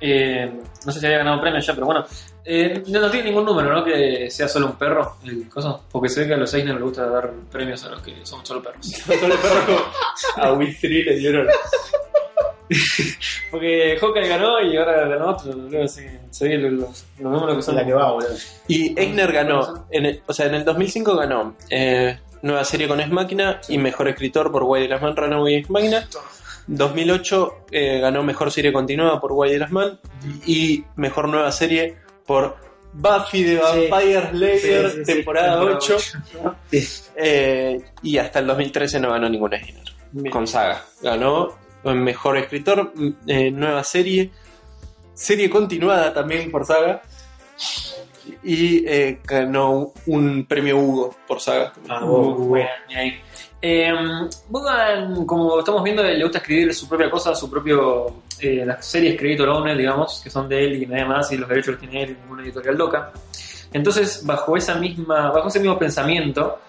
eh, no sé si había ganado premio ya, pero bueno, eh, no, no tiene ningún número, ¿no? Que sea solo un perro, el coso, porque se ve que a los Eisner les gusta dar premios a los que son solo perros. Solo el perro como, a Will 3 le dieron. Porque Hawkeye ganó y ahora ganó otro, luego se, se ve los, los números que Es son. la que va, boludo. Y Eisner ganó, en el- o sea, en el 2005 ganó eh, nueva serie con Ex Máquina y mejor escritor por Guay de las Man, Runaway Ex Máquina. 2008 eh, ganó mejor serie continuada por Guay de las Man y mejor nueva serie por Buffy the Vampire Slayer, Sí, sí, sí. temporada Temporada 8. Sí. Eh, y hasta el 2013 no ganó ningún Eisner Bien. con Saga. Ganó mejor escritor, m- eh, nueva serie, serie continuada también por Saga. Y eh, ganó un premio Hugo por Saga. Ah, y ahí. Eh, Bogan, como estamos viendo, le gusta escribir su propia cosa, su propio. Eh, las series Creator Owner, digamos, que son de él y nada más, y los derechos los tiene él y ninguna editorial loca. Entonces, bajo, esa misma, bajo ese mismo pensamiento,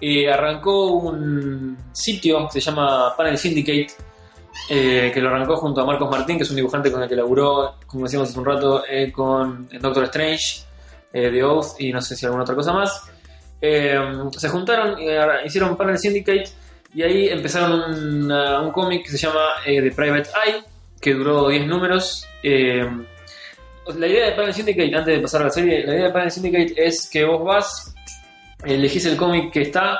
eh, arrancó un sitio que se llama Panel Syndicate, eh, que lo arrancó junto a Marcos Martín, que es un dibujante con el que laburó, como decíamos hace un rato, eh, con Doctor Strange, eh, The Oath y no sé si alguna otra cosa más. Eh, se juntaron, ahora hicieron Panel Syndicate y ahí empezaron un cómic que se llama eh, The Private Eye, que duró 10 números. Eh, la idea de Panel Syndicate, antes de pasar a la serie, la idea de Panel Syndicate es que vos vas, elegís el cómic que está,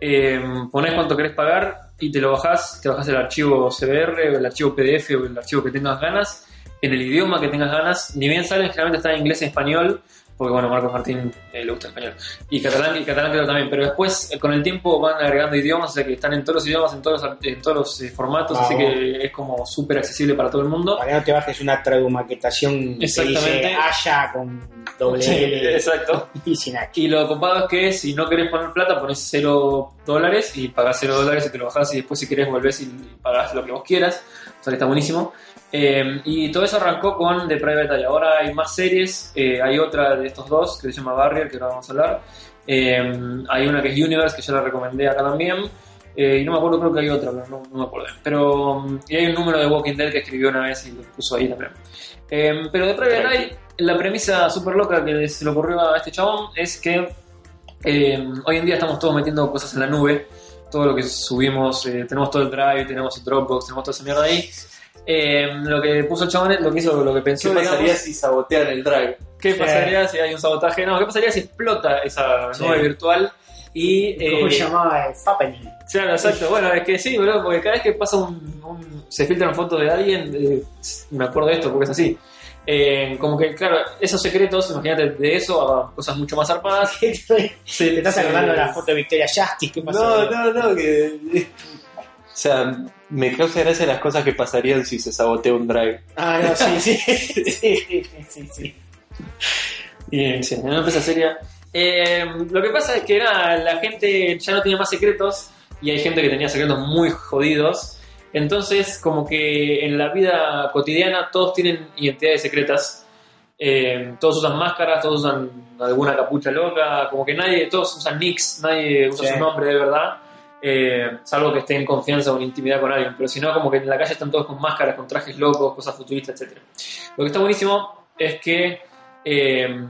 eh, ponés cuánto querés pagar y te lo bajás, te bajás el archivo CBR el archivo PDF o el archivo que tengas ganas, en el idioma que tengas ganas, ni bien salen, generalmente está en inglés y español, porque bueno, Marcos Martín eh, le gusta el español. Y catalán, y catalán creo también, pero después eh, con el tiempo van agregando idiomas, o sea que están en todos los idiomas, en todos los, en todos los eh, formatos, Ah, así bueno. que es como súper accesible para todo el mundo. Para que no te bajes una tradumaquetación que Exactamente. dice Haya con doble Sí, L exacto. y sin H. Y lo copado es que si no querés poner plata, pones 0 dólares y pagás 0 dólares y te lo bajás y después si querés volvés y pagás lo que vos quieras. O sea que está buenísimo. Eh, y todo eso arrancó con The Private Eye. Ahora hay más series. eh, hay otra de estos dos que se llama Barrier, que ahora vamos a hablar. Eh, hay una que es Universe, que ya la recomendé acá también. Eh, y no me acuerdo, creo que hay otra, pero no, no me acuerdo. Pero, mm, y hay un número de Walking Dead que escribió una vez y lo puso ahí también. Eh, pero de Private Eye, la premisa súper loca que se le ocurrió a este chabón es que hoy en día estamos todos metiendo cosas en la nube. Todo lo que subimos, eh, tenemos todo el Drive, tenemos el Dropbox, tenemos toda esa mierda ahí. Eh, lo que puso el chabón, es- lo que hizo, lo que pensó, ¿Qué pasaría digamos, si sabotean el drive? ¿qué pasaría si hay un sabotaje? No, ¿qué pasaría si explota esa Sí. nube virtual? Y, ¿Cómo eh, se llamaba? Fappening. Claro, exacto. Bueno, es que sí, boludo, porque cada vez que pasa un, un- se filtran fotos de alguien, eh, me acuerdo de esto, porque es así. Eh, como que, claro, esos secretos, imagínate de eso a cosas mucho más zarpadas. ¿Te Sí, estás sí. acordando de la foto de Victoria Justice? ¿Qué pasó? No, no, no, que. O sea, me causa gracia las cosas que pasarían si se sabotea un drive. Ah, no, sí, sí. sí, sí, sí. Bien, sí, una empresa seria. Eh, lo que pasa es que nada, la gente ya no tiene más secretos y hay gente que tenía secretos muy jodidos. Entonces, como que en la vida cotidiana todos tienen identidades secretas. Eh, todos usan máscaras, todos usan alguna capucha loca, como que nadie, todos usan nicks, nadie usa Sí. su nombre de verdad. Eh, salvo que esté en confianza o en intimidad con alguien, pero si no, como que en la calle están todos con máscaras, con trajes locos, cosas futuristas, etc. Lo que está buenísimo es que eh,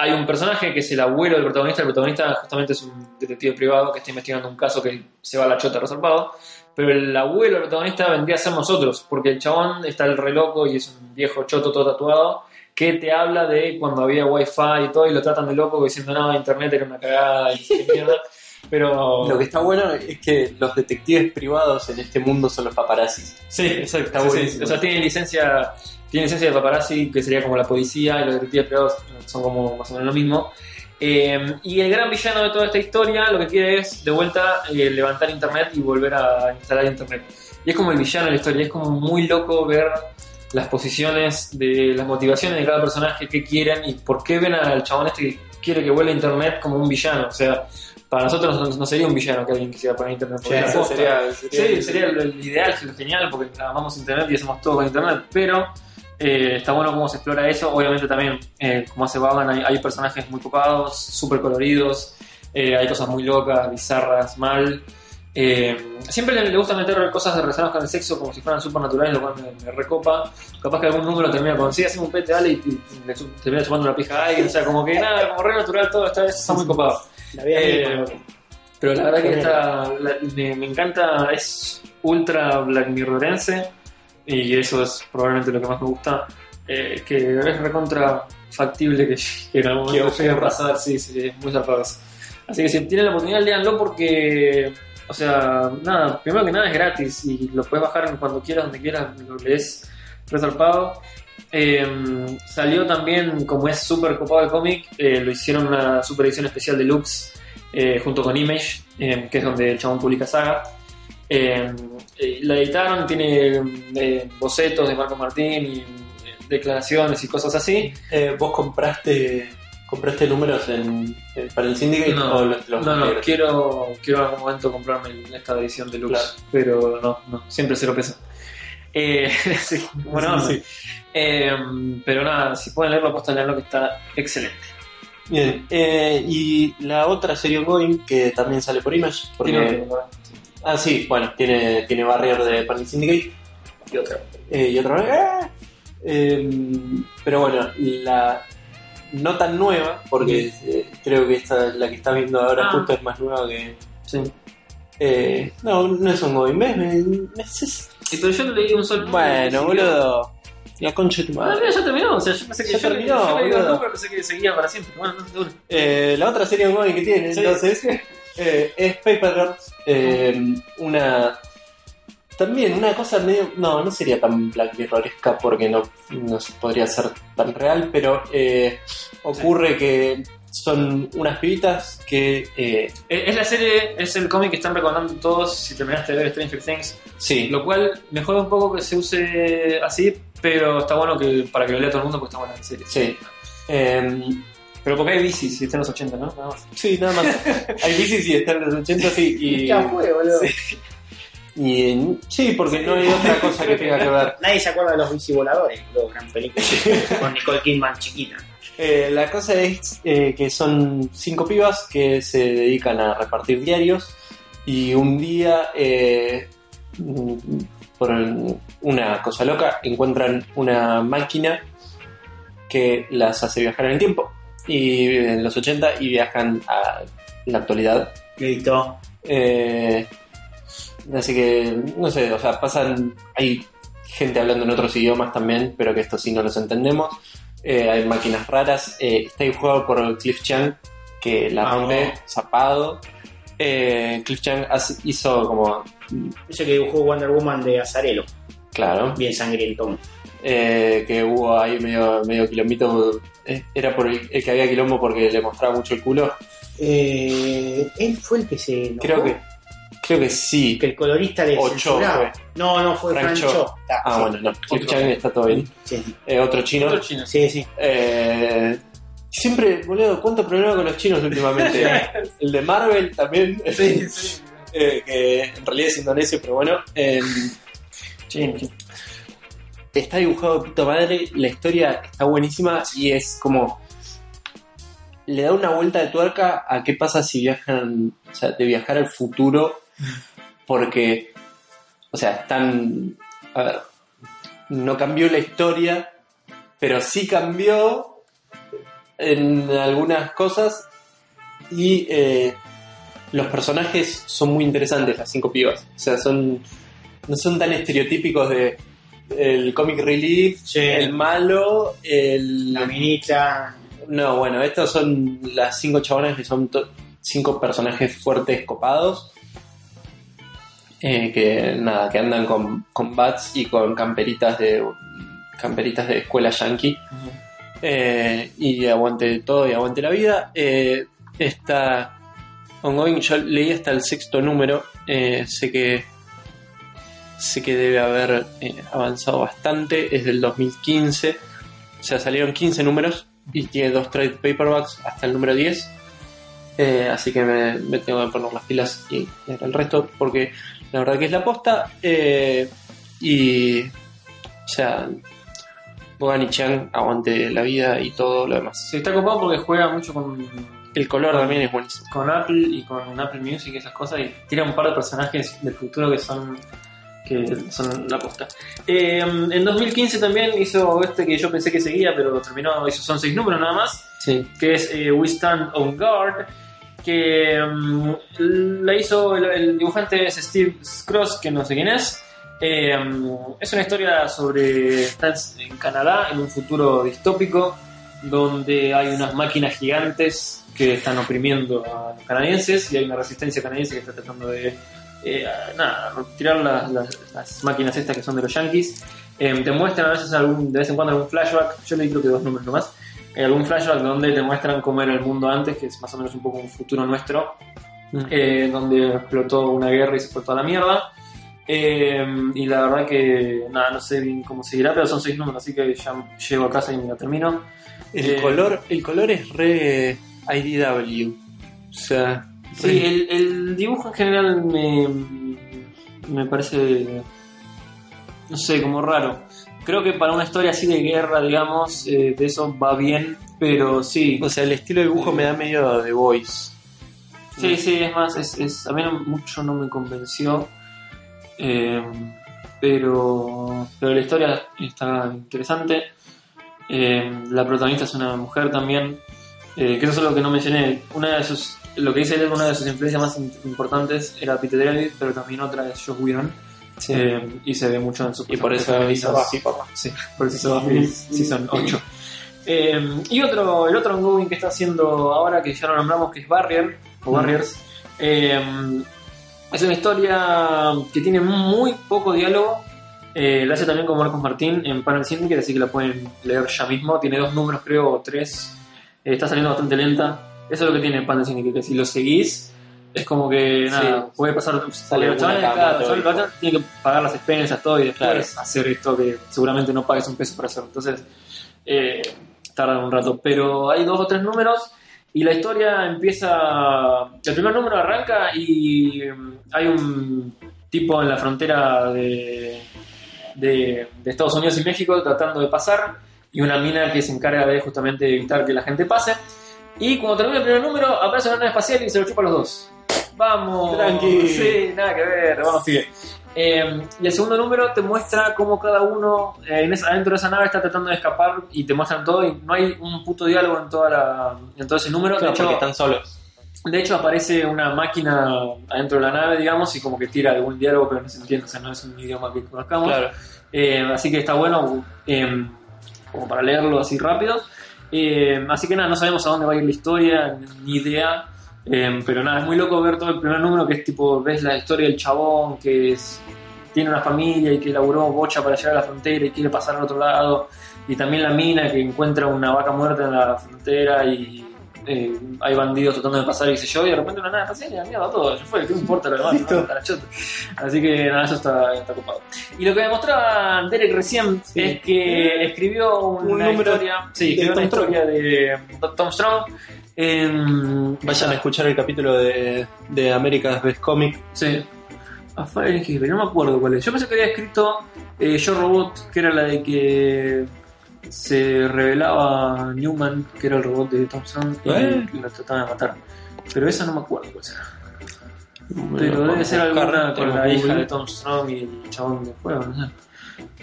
hay un personaje que es el abuelo del protagonista. El protagonista justamente es un detective privado que está investigando un caso que se va a la chota reservado. Pero el abuelo del protagonista vendría a ser nosotros, porque el chabón está el re loco y es un viejo choto todo tatuado que te habla de cuando había wifi y todo y lo tratan de loco diciendo no, internet era una cagada y mierda. Pero Lo que está bueno es que los detectives privados en este mundo son los paparazzis. Sí, exacto. Está sí. O sea, tiene licencia, tiene licencia de paparazzi, que sería como la policía, y los detectives privados son como más o menos lo mismo. Eh, y el gran villano de toda esta historia lo que quiere es, de vuelta, eh, levantar internet y volver a instalar internet. Y es como el villano de la historia, es como muy loco ver las posiciones de las motivaciones de cada personaje, qué quieren y por qué ven al chabón este que quiere que vuelva a internet como un villano. O sea, para nosotros no, no sería un villano que alguien quisiera poner internet. Sí, Eso sería, sería- Sí, sería el, el ideal, lo genial, porque amamos internet y hacemos todo con internet, pero Eh, está bueno cómo se explora eso. Obviamente también, eh, como hace Bagan, hay, hay personajes muy copados, súper coloridos, eh, hay cosas muy locas, bizarras, mal. Eh, siempre le, le gusta meter cosas relacionadas con el sexo como si fueran súper naturales, lo cual me, me recopa. Capaz que algún número termina con, sí, hacemos un pete, dale, y, y le termina chupando una pija a alguien. O sea, como que nada, como re natural todo, vez está muy copado. La Eh, Pero la verdad que esta, la- me, me encanta, es ultra Black Mirrorense y eso es probablemente lo que más me gusta, eh, que es recontra factible que, que en algún momento llegue a pasar, sí, sí, es muy zarpado. Así que si tienen la oportunidad, léanlo porque, o sea, nada, primero que nada es gratis y lo puedes bajar cuando quieras, donde quieras, lo lees re zarpado. Eh, salió también, como es súper copado el cómic, eh, lo hicieron una super edición especial deluxe eh, junto con Image, eh, que es donde el chabón publica saga. Eh, eh, la editaron, tiene eh, bocetos de Marco Martín y declaraciones y cosas así. ¿Vos compraste compraste números en, en- para el Syndicate No, o los, los no, no, quiero, quiero en algún momento comprarme esta edición deluxe, Claro. pero no, no, siempre cero peso. Eh, sí, bueno, Sí, sí. Eh, pero nada, si pueden leerlo, apuesto a leerlo que está excelente. Bien, eh, y la otra serie ongoing que también sale por Image, porque... Tiene Ah, sí, bueno, tiene, tiene Barrier de Panel Syndicate y otra. eh, y otra ¡Ah! Eh, pero bueno, la no tan nueva, porque eh, creo que esta, la que está viendo ahora Ah. justo es más nueva que... Sí. no, no es ongoing, ¿ves? Me- me- es- Sí, pero yo lo leí un solo. Bueno, boludo. La concha de tu Ah, madre. mira, ya terminó. O sea, yo pensé que Ya yo, terminó, yo un número, pensé que seguía para siempre. Bueno, no, una. Eh, la otra serie ongoing que tiene, Sí. entonces, eh, es Paper Girls. eh, una. También una cosa medio. No, no sería tan Black Mirroresca porque no, no podría ser tan real, pero eh, ocurre que son unas pibitas que. eh, Eh, Es la serie, es el cómic que están recordando todos si terminaste de ver Stranger Things. sí, Lo cual me jode un poco que se use así, pero está bueno que para que lo lea todo el mundo, pues está buena la serie. sí. Em, Pero porque hay bicis y está en los 80, ¿no? Nada más. sí, nada más. Hay bicis y están en los 80, sí. Y, Ya fue, boludo. Sí. y en- sí, porque no hay otra cosa que tenga que ver. Nadie se acuerda de los bicivoladores, boludo, gran película. Con Nicole Kidman chiquita. Eh, la cosa es eh, que son cinco pibas que se dedican a repartir diarios y un día, eh, por una cosa loca, encuentran una máquina que las hace viajar en el tiempo y en los 80 y viajan a la actualidad. Listo. Eh, así que, no sé, o sea, pasan, hay gente hablando en otros idiomas también, pero que estos sí no los entendemos. Eh, hay máquinas raras. Eh, está dibujado por Cliff Chang, que la rompe, zapado. Eh, Cliff Chang hizo como, Ese que dibujó Wonder Woman de Azarelo. Claro, Bien sangrientón. eh, que hubo ahí medio, medio quilombito. eh, era por el, el que había quilombo porque le mostraba mucho el culo. Eh, él fue el que se enojó, Creo que, creo que sí. que el colorista le O Cho censuraba. fue. No, no, fue Frank Frank Cho. Cho. Ah, Ah, sí. bueno, no. Otro. Chang está todo bien. Sí, Eh, otro chino. Otro chino. sí, sí. Eh, siempre, boludo, cuánto problema con los chinos últimamente. el de Marvel también, Sí, sí. eh, que en realidad es indonesio, pero bueno. Chino, chino. está dibujado de puta madre, la historia está buenísima y es como. Le da una vuelta de tuerca a qué pasa si viajan, o sea, de viajar al futuro, porque, o sea, están. A ver, no cambió la historia, pero sí cambió en algunas cosas y eh, los personajes son muy interesantes, las cinco pibas. O sea, son no son tan estereotípicos de el comic relief, Sí. el malo, el... La minita. No, bueno, estos son las cinco chabonas que son cinco personajes fuertes, copados. eh, que nada, que andan con, con bats y con camperitas de camperitas de escuela yankee. Eh, y aguante todo y aguante la vida. Eh, está ongoing, yo leí hasta el sexto número. eh, sé que sé que debe haber eh, avanzado bastante. Es del 2015. O sea, salieron 15 números y tiene dos trade paperbacks hasta el número 10. Eh, así que me, me tengo que poner las pilas y el resto porque la verdad que es la posta. eh, y, o sea, Bogan y Chan, aguante la vida y todo lo demás. Se está copado porque juega mucho con, El color también es buenísimo. con Apple y con Apple Music y esas cosas y tira un par de personajes del futuro que son que son la posta. Eh, en 2015 también hizo este que yo pensé que seguía, pero terminó, hizo, son seis números nada más, Sí. que es eh, We Stand on Guard, que mm, la hizo el, el dibujante es Steve Cross, que no sé quién es. Eh, es una historia sobre está en Canadá en un futuro distópico donde hay unas máquinas gigantes que están oprimiendo a los canadienses y hay una resistencia canadiense que está tratando de eh, nada, tirar las, las- las máquinas estas que son de los yankees. Eh, te muestran a veces algún, de vez en cuando algún flashback, yo le creo que dos números nomás, eh, algún flashback donde te muestran cómo era el mundo antes, que es más o menos un poco un futuro nuestro, Mm. eh, donde explotó una guerra y se fue toda la mierda. Eh, y la verdad que, nada, no sé bien cómo seguirá, pero son seis números, así que ya llego a casa y me lo termino. El, Eh, color, el color es re IDW. O sea, Sí, el dibujo en general me, me parece, no sé, como raro. Creo que para una historia así de guerra, digamos, eh, de eso va bien, pero sí. o sea, el estilo de dibujo me da medio de Voice. Sí, sí, es más, es, es- a mí no- mucho no me convenció. eh, pero, pero la historia está interesante. Eh, la protagonista es una mujer también. eh, que eso es lo que no mencioné. Una de sus, lo que dice él, una de sus influencias más importantes era Peter David, pero también otra es Josh Whedon. Sí. Eh, y se ve mucho en su y por eso hizo Buffy, papá. Sí, por eso hizo Buffy Season 8. Eh, y otro, el otro ongoing que está haciendo ahora, que ya lo nombramos, que es Barrier, o Mm. Barriers, eh, es una historia que tiene muy poco diálogo. Eh, la hace también con Marcos Martín en Panel Syndicate, así que la pueden leer ya mismo. Tiene dos números, creo, o tres. Está saliendo bastante lenta. Eso es lo que tiene Panel Syndicate, que si lo seguís, es como que nada, Sí. puede pasar. Sale los una chavales, cama, claro, tienen que pagar las expensas, todo, y después Claro. hacer esto que seguramente no pagues un peso por hacerlo. Entonces, eh, tarda un rato. Pero hay dos o tres números y la historia empieza. El primer número arranca y mm, hay un tipo en la frontera de, de, de Estados Unidos y México tratando de pasar y una mina que se encarga de justamente evitar que la gente pase. Y cuando termina el primer número, aparece una nave espacial y se lo chupa a los dos. Vamos, Tranqui. Sí, nada que ver, vamos, sigue. Eh, y el segundo número te muestra cómo cada uno eh, en esa, adentro de esa nave está tratando de escapar y te muestran todo y no hay un puto diálogo en toda la en todo ese número. Claro, de, hecho, porque están solos. de hecho aparece una máquina adentro de la nave, digamos, y como que tira algún diálogo, pero no se entiende, o sea, no es un idioma que conozcamos. Claro. Eh, así que está bueno eh, como para leerlo así rápido. Eh, así que nada, no sabemos a dónde va a ir la historia, ni idea. Eh, pero nada, es muy loco ver todo el primer número que es tipo, ves la historia del chabón que es- tiene una familia y que laburó bocha para llegar a la frontera y quiere pasar al otro lado. Y también la mina que encuentra una vaca muerta en la frontera y eh, hay bandidos tratando de pasar y qué sé yo, y de repente una nave espacial y la mierda todo, ya fue, ¿qué importa lo demás? ¿no? Está la chota. Así que nada, eso está, está ocupado. Y lo que me mostraba Derek recién Sí. es que escribió una Un historia, sí, escribió una Tom historia de Tom Strong. Vayan a escuchar el capítulo de, de America's Best Comic. Sí. A Fire in History, no me acuerdo cuál es. Yo pensé que había escrito eh, Yo Robot, que era la de que se revelaba Newman, que era el robot de Tom Strong, y ¿Eh? lo trataba de matar. Pero esa no me acuerdo cuál. Bueno, Pero debe ser alguna con la hija de Tom Strong y el chabón de juego, no sé.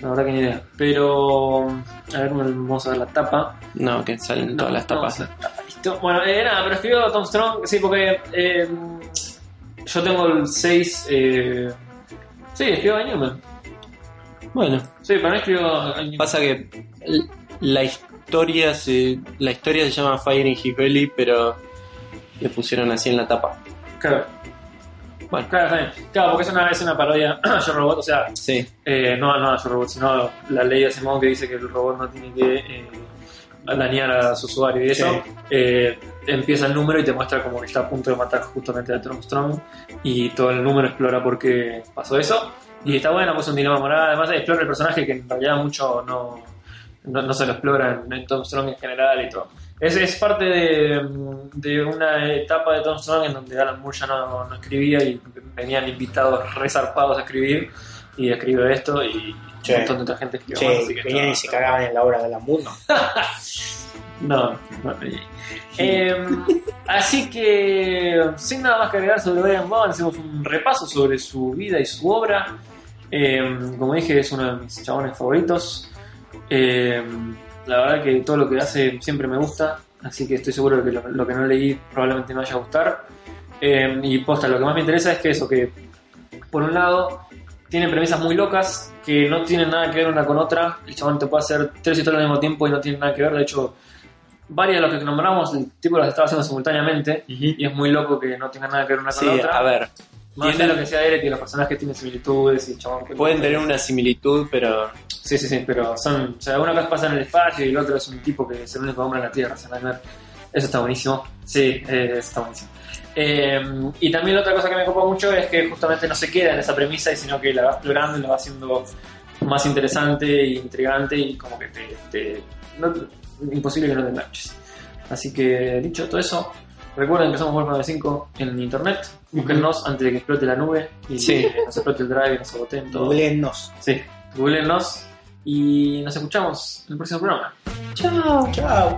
La verdad que ni idea. Pero, a ver, vamos a ver la tapa. No, que salen todas las tapas. no. Bueno, eh, nada, pero escribió Tom Strong, sí, porque eh, yo tengo el 6. Eh, sí, escribió a Newman. Bueno, Sí, para mí Newman. pasa que la historia se, la historia se llama Fire in His Belly, pero le pusieron así en la tapa. Claro. Bueno, Claro. Claro, porque es una, es una parodia a Yo Robot, o sea, sí, eh, no, no a Yo Robot, sino la ley de Simón que dice que el robot no tiene que eh, dañar a su usuario y eso. Sí. Eh, empieza el número y te muestra como que está a punto de matar justamente a Tom Strong y todo el número explora por qué pasó eso. Y está bueno, pues es un dilema moral. Además, explora el personaje que en realidad mucho no, no, no se lo explora en, en Tom Strong en general y todo. Es, es parte de, de una etapa de Tom Strong en donde Alan Moore ya no, no escribía y venían invitados resarpados a escribir. y escribe esto y Sí. un montón de otra gente escribió más, así que venían y se cagaban en la obra de la mundo. No, no. Eh, así que, sin nada más que agregar sobre Brian Vaughan, hacemos un repaso sobre su vida y su obra. Eh, como dije, es uno de mis chabones favoritos. Eh, la verdad que todo lo que hace siempre me gusta, así que estoy seguro de que lo, lo que no leí probablemente me vaya a gustar. Eh, y posta, lo que más me interesa es que eso, que por un lado tiene premisas muy locas que no tienen nada que ver una con otra. El chabón te puede hacer tres historias al mismo tiempo y no tienen nada que ver. De hecho, varias de las que nombramos, el tipo las estaba haciendo simultáneamente y es muy loco que no tengan nada que ver una con Sí, la otra. a ver, Más allá de lo que sea Eric, que los personajes tienen similitudes y chabón. pueden tener una similitud, pero Sí, sí, sí, pero son. O sea, una cosa pasa en el espacio y el otro es un tipo que es el único hombre en la Tierra, se van a ver. Eso está buenísimo. Sí, eh, eso está buenísimo. Eh, y también la otra cosa que me copa mucho es que justamente no se queda en esa premisa, y sino que la va explorando y la va haciendo más interesante e intrigante y como que te. te- no- imposible que no te enganches. Así que, dicho todo eso, recuerden que somos Wolf 5 en internet. Búsquennos antes de que explote la nube y Sí. que nos explote el drive y nos saboteen todo. Googleennos. Sí, googleennos y nos escuchamos en el próximo programa. Chao. Chao.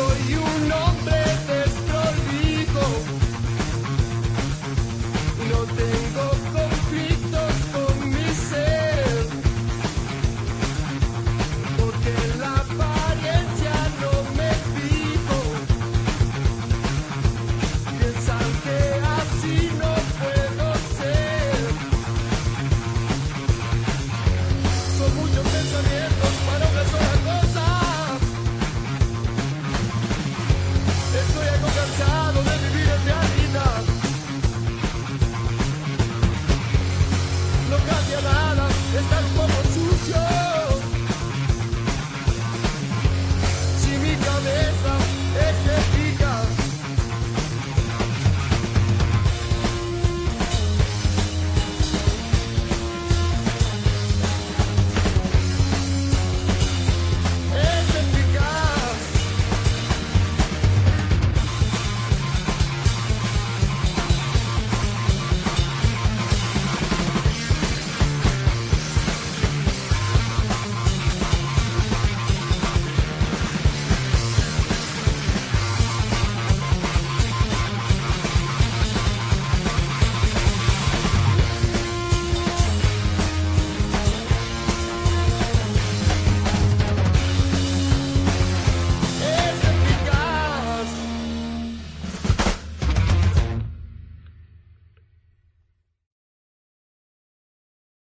Que soy un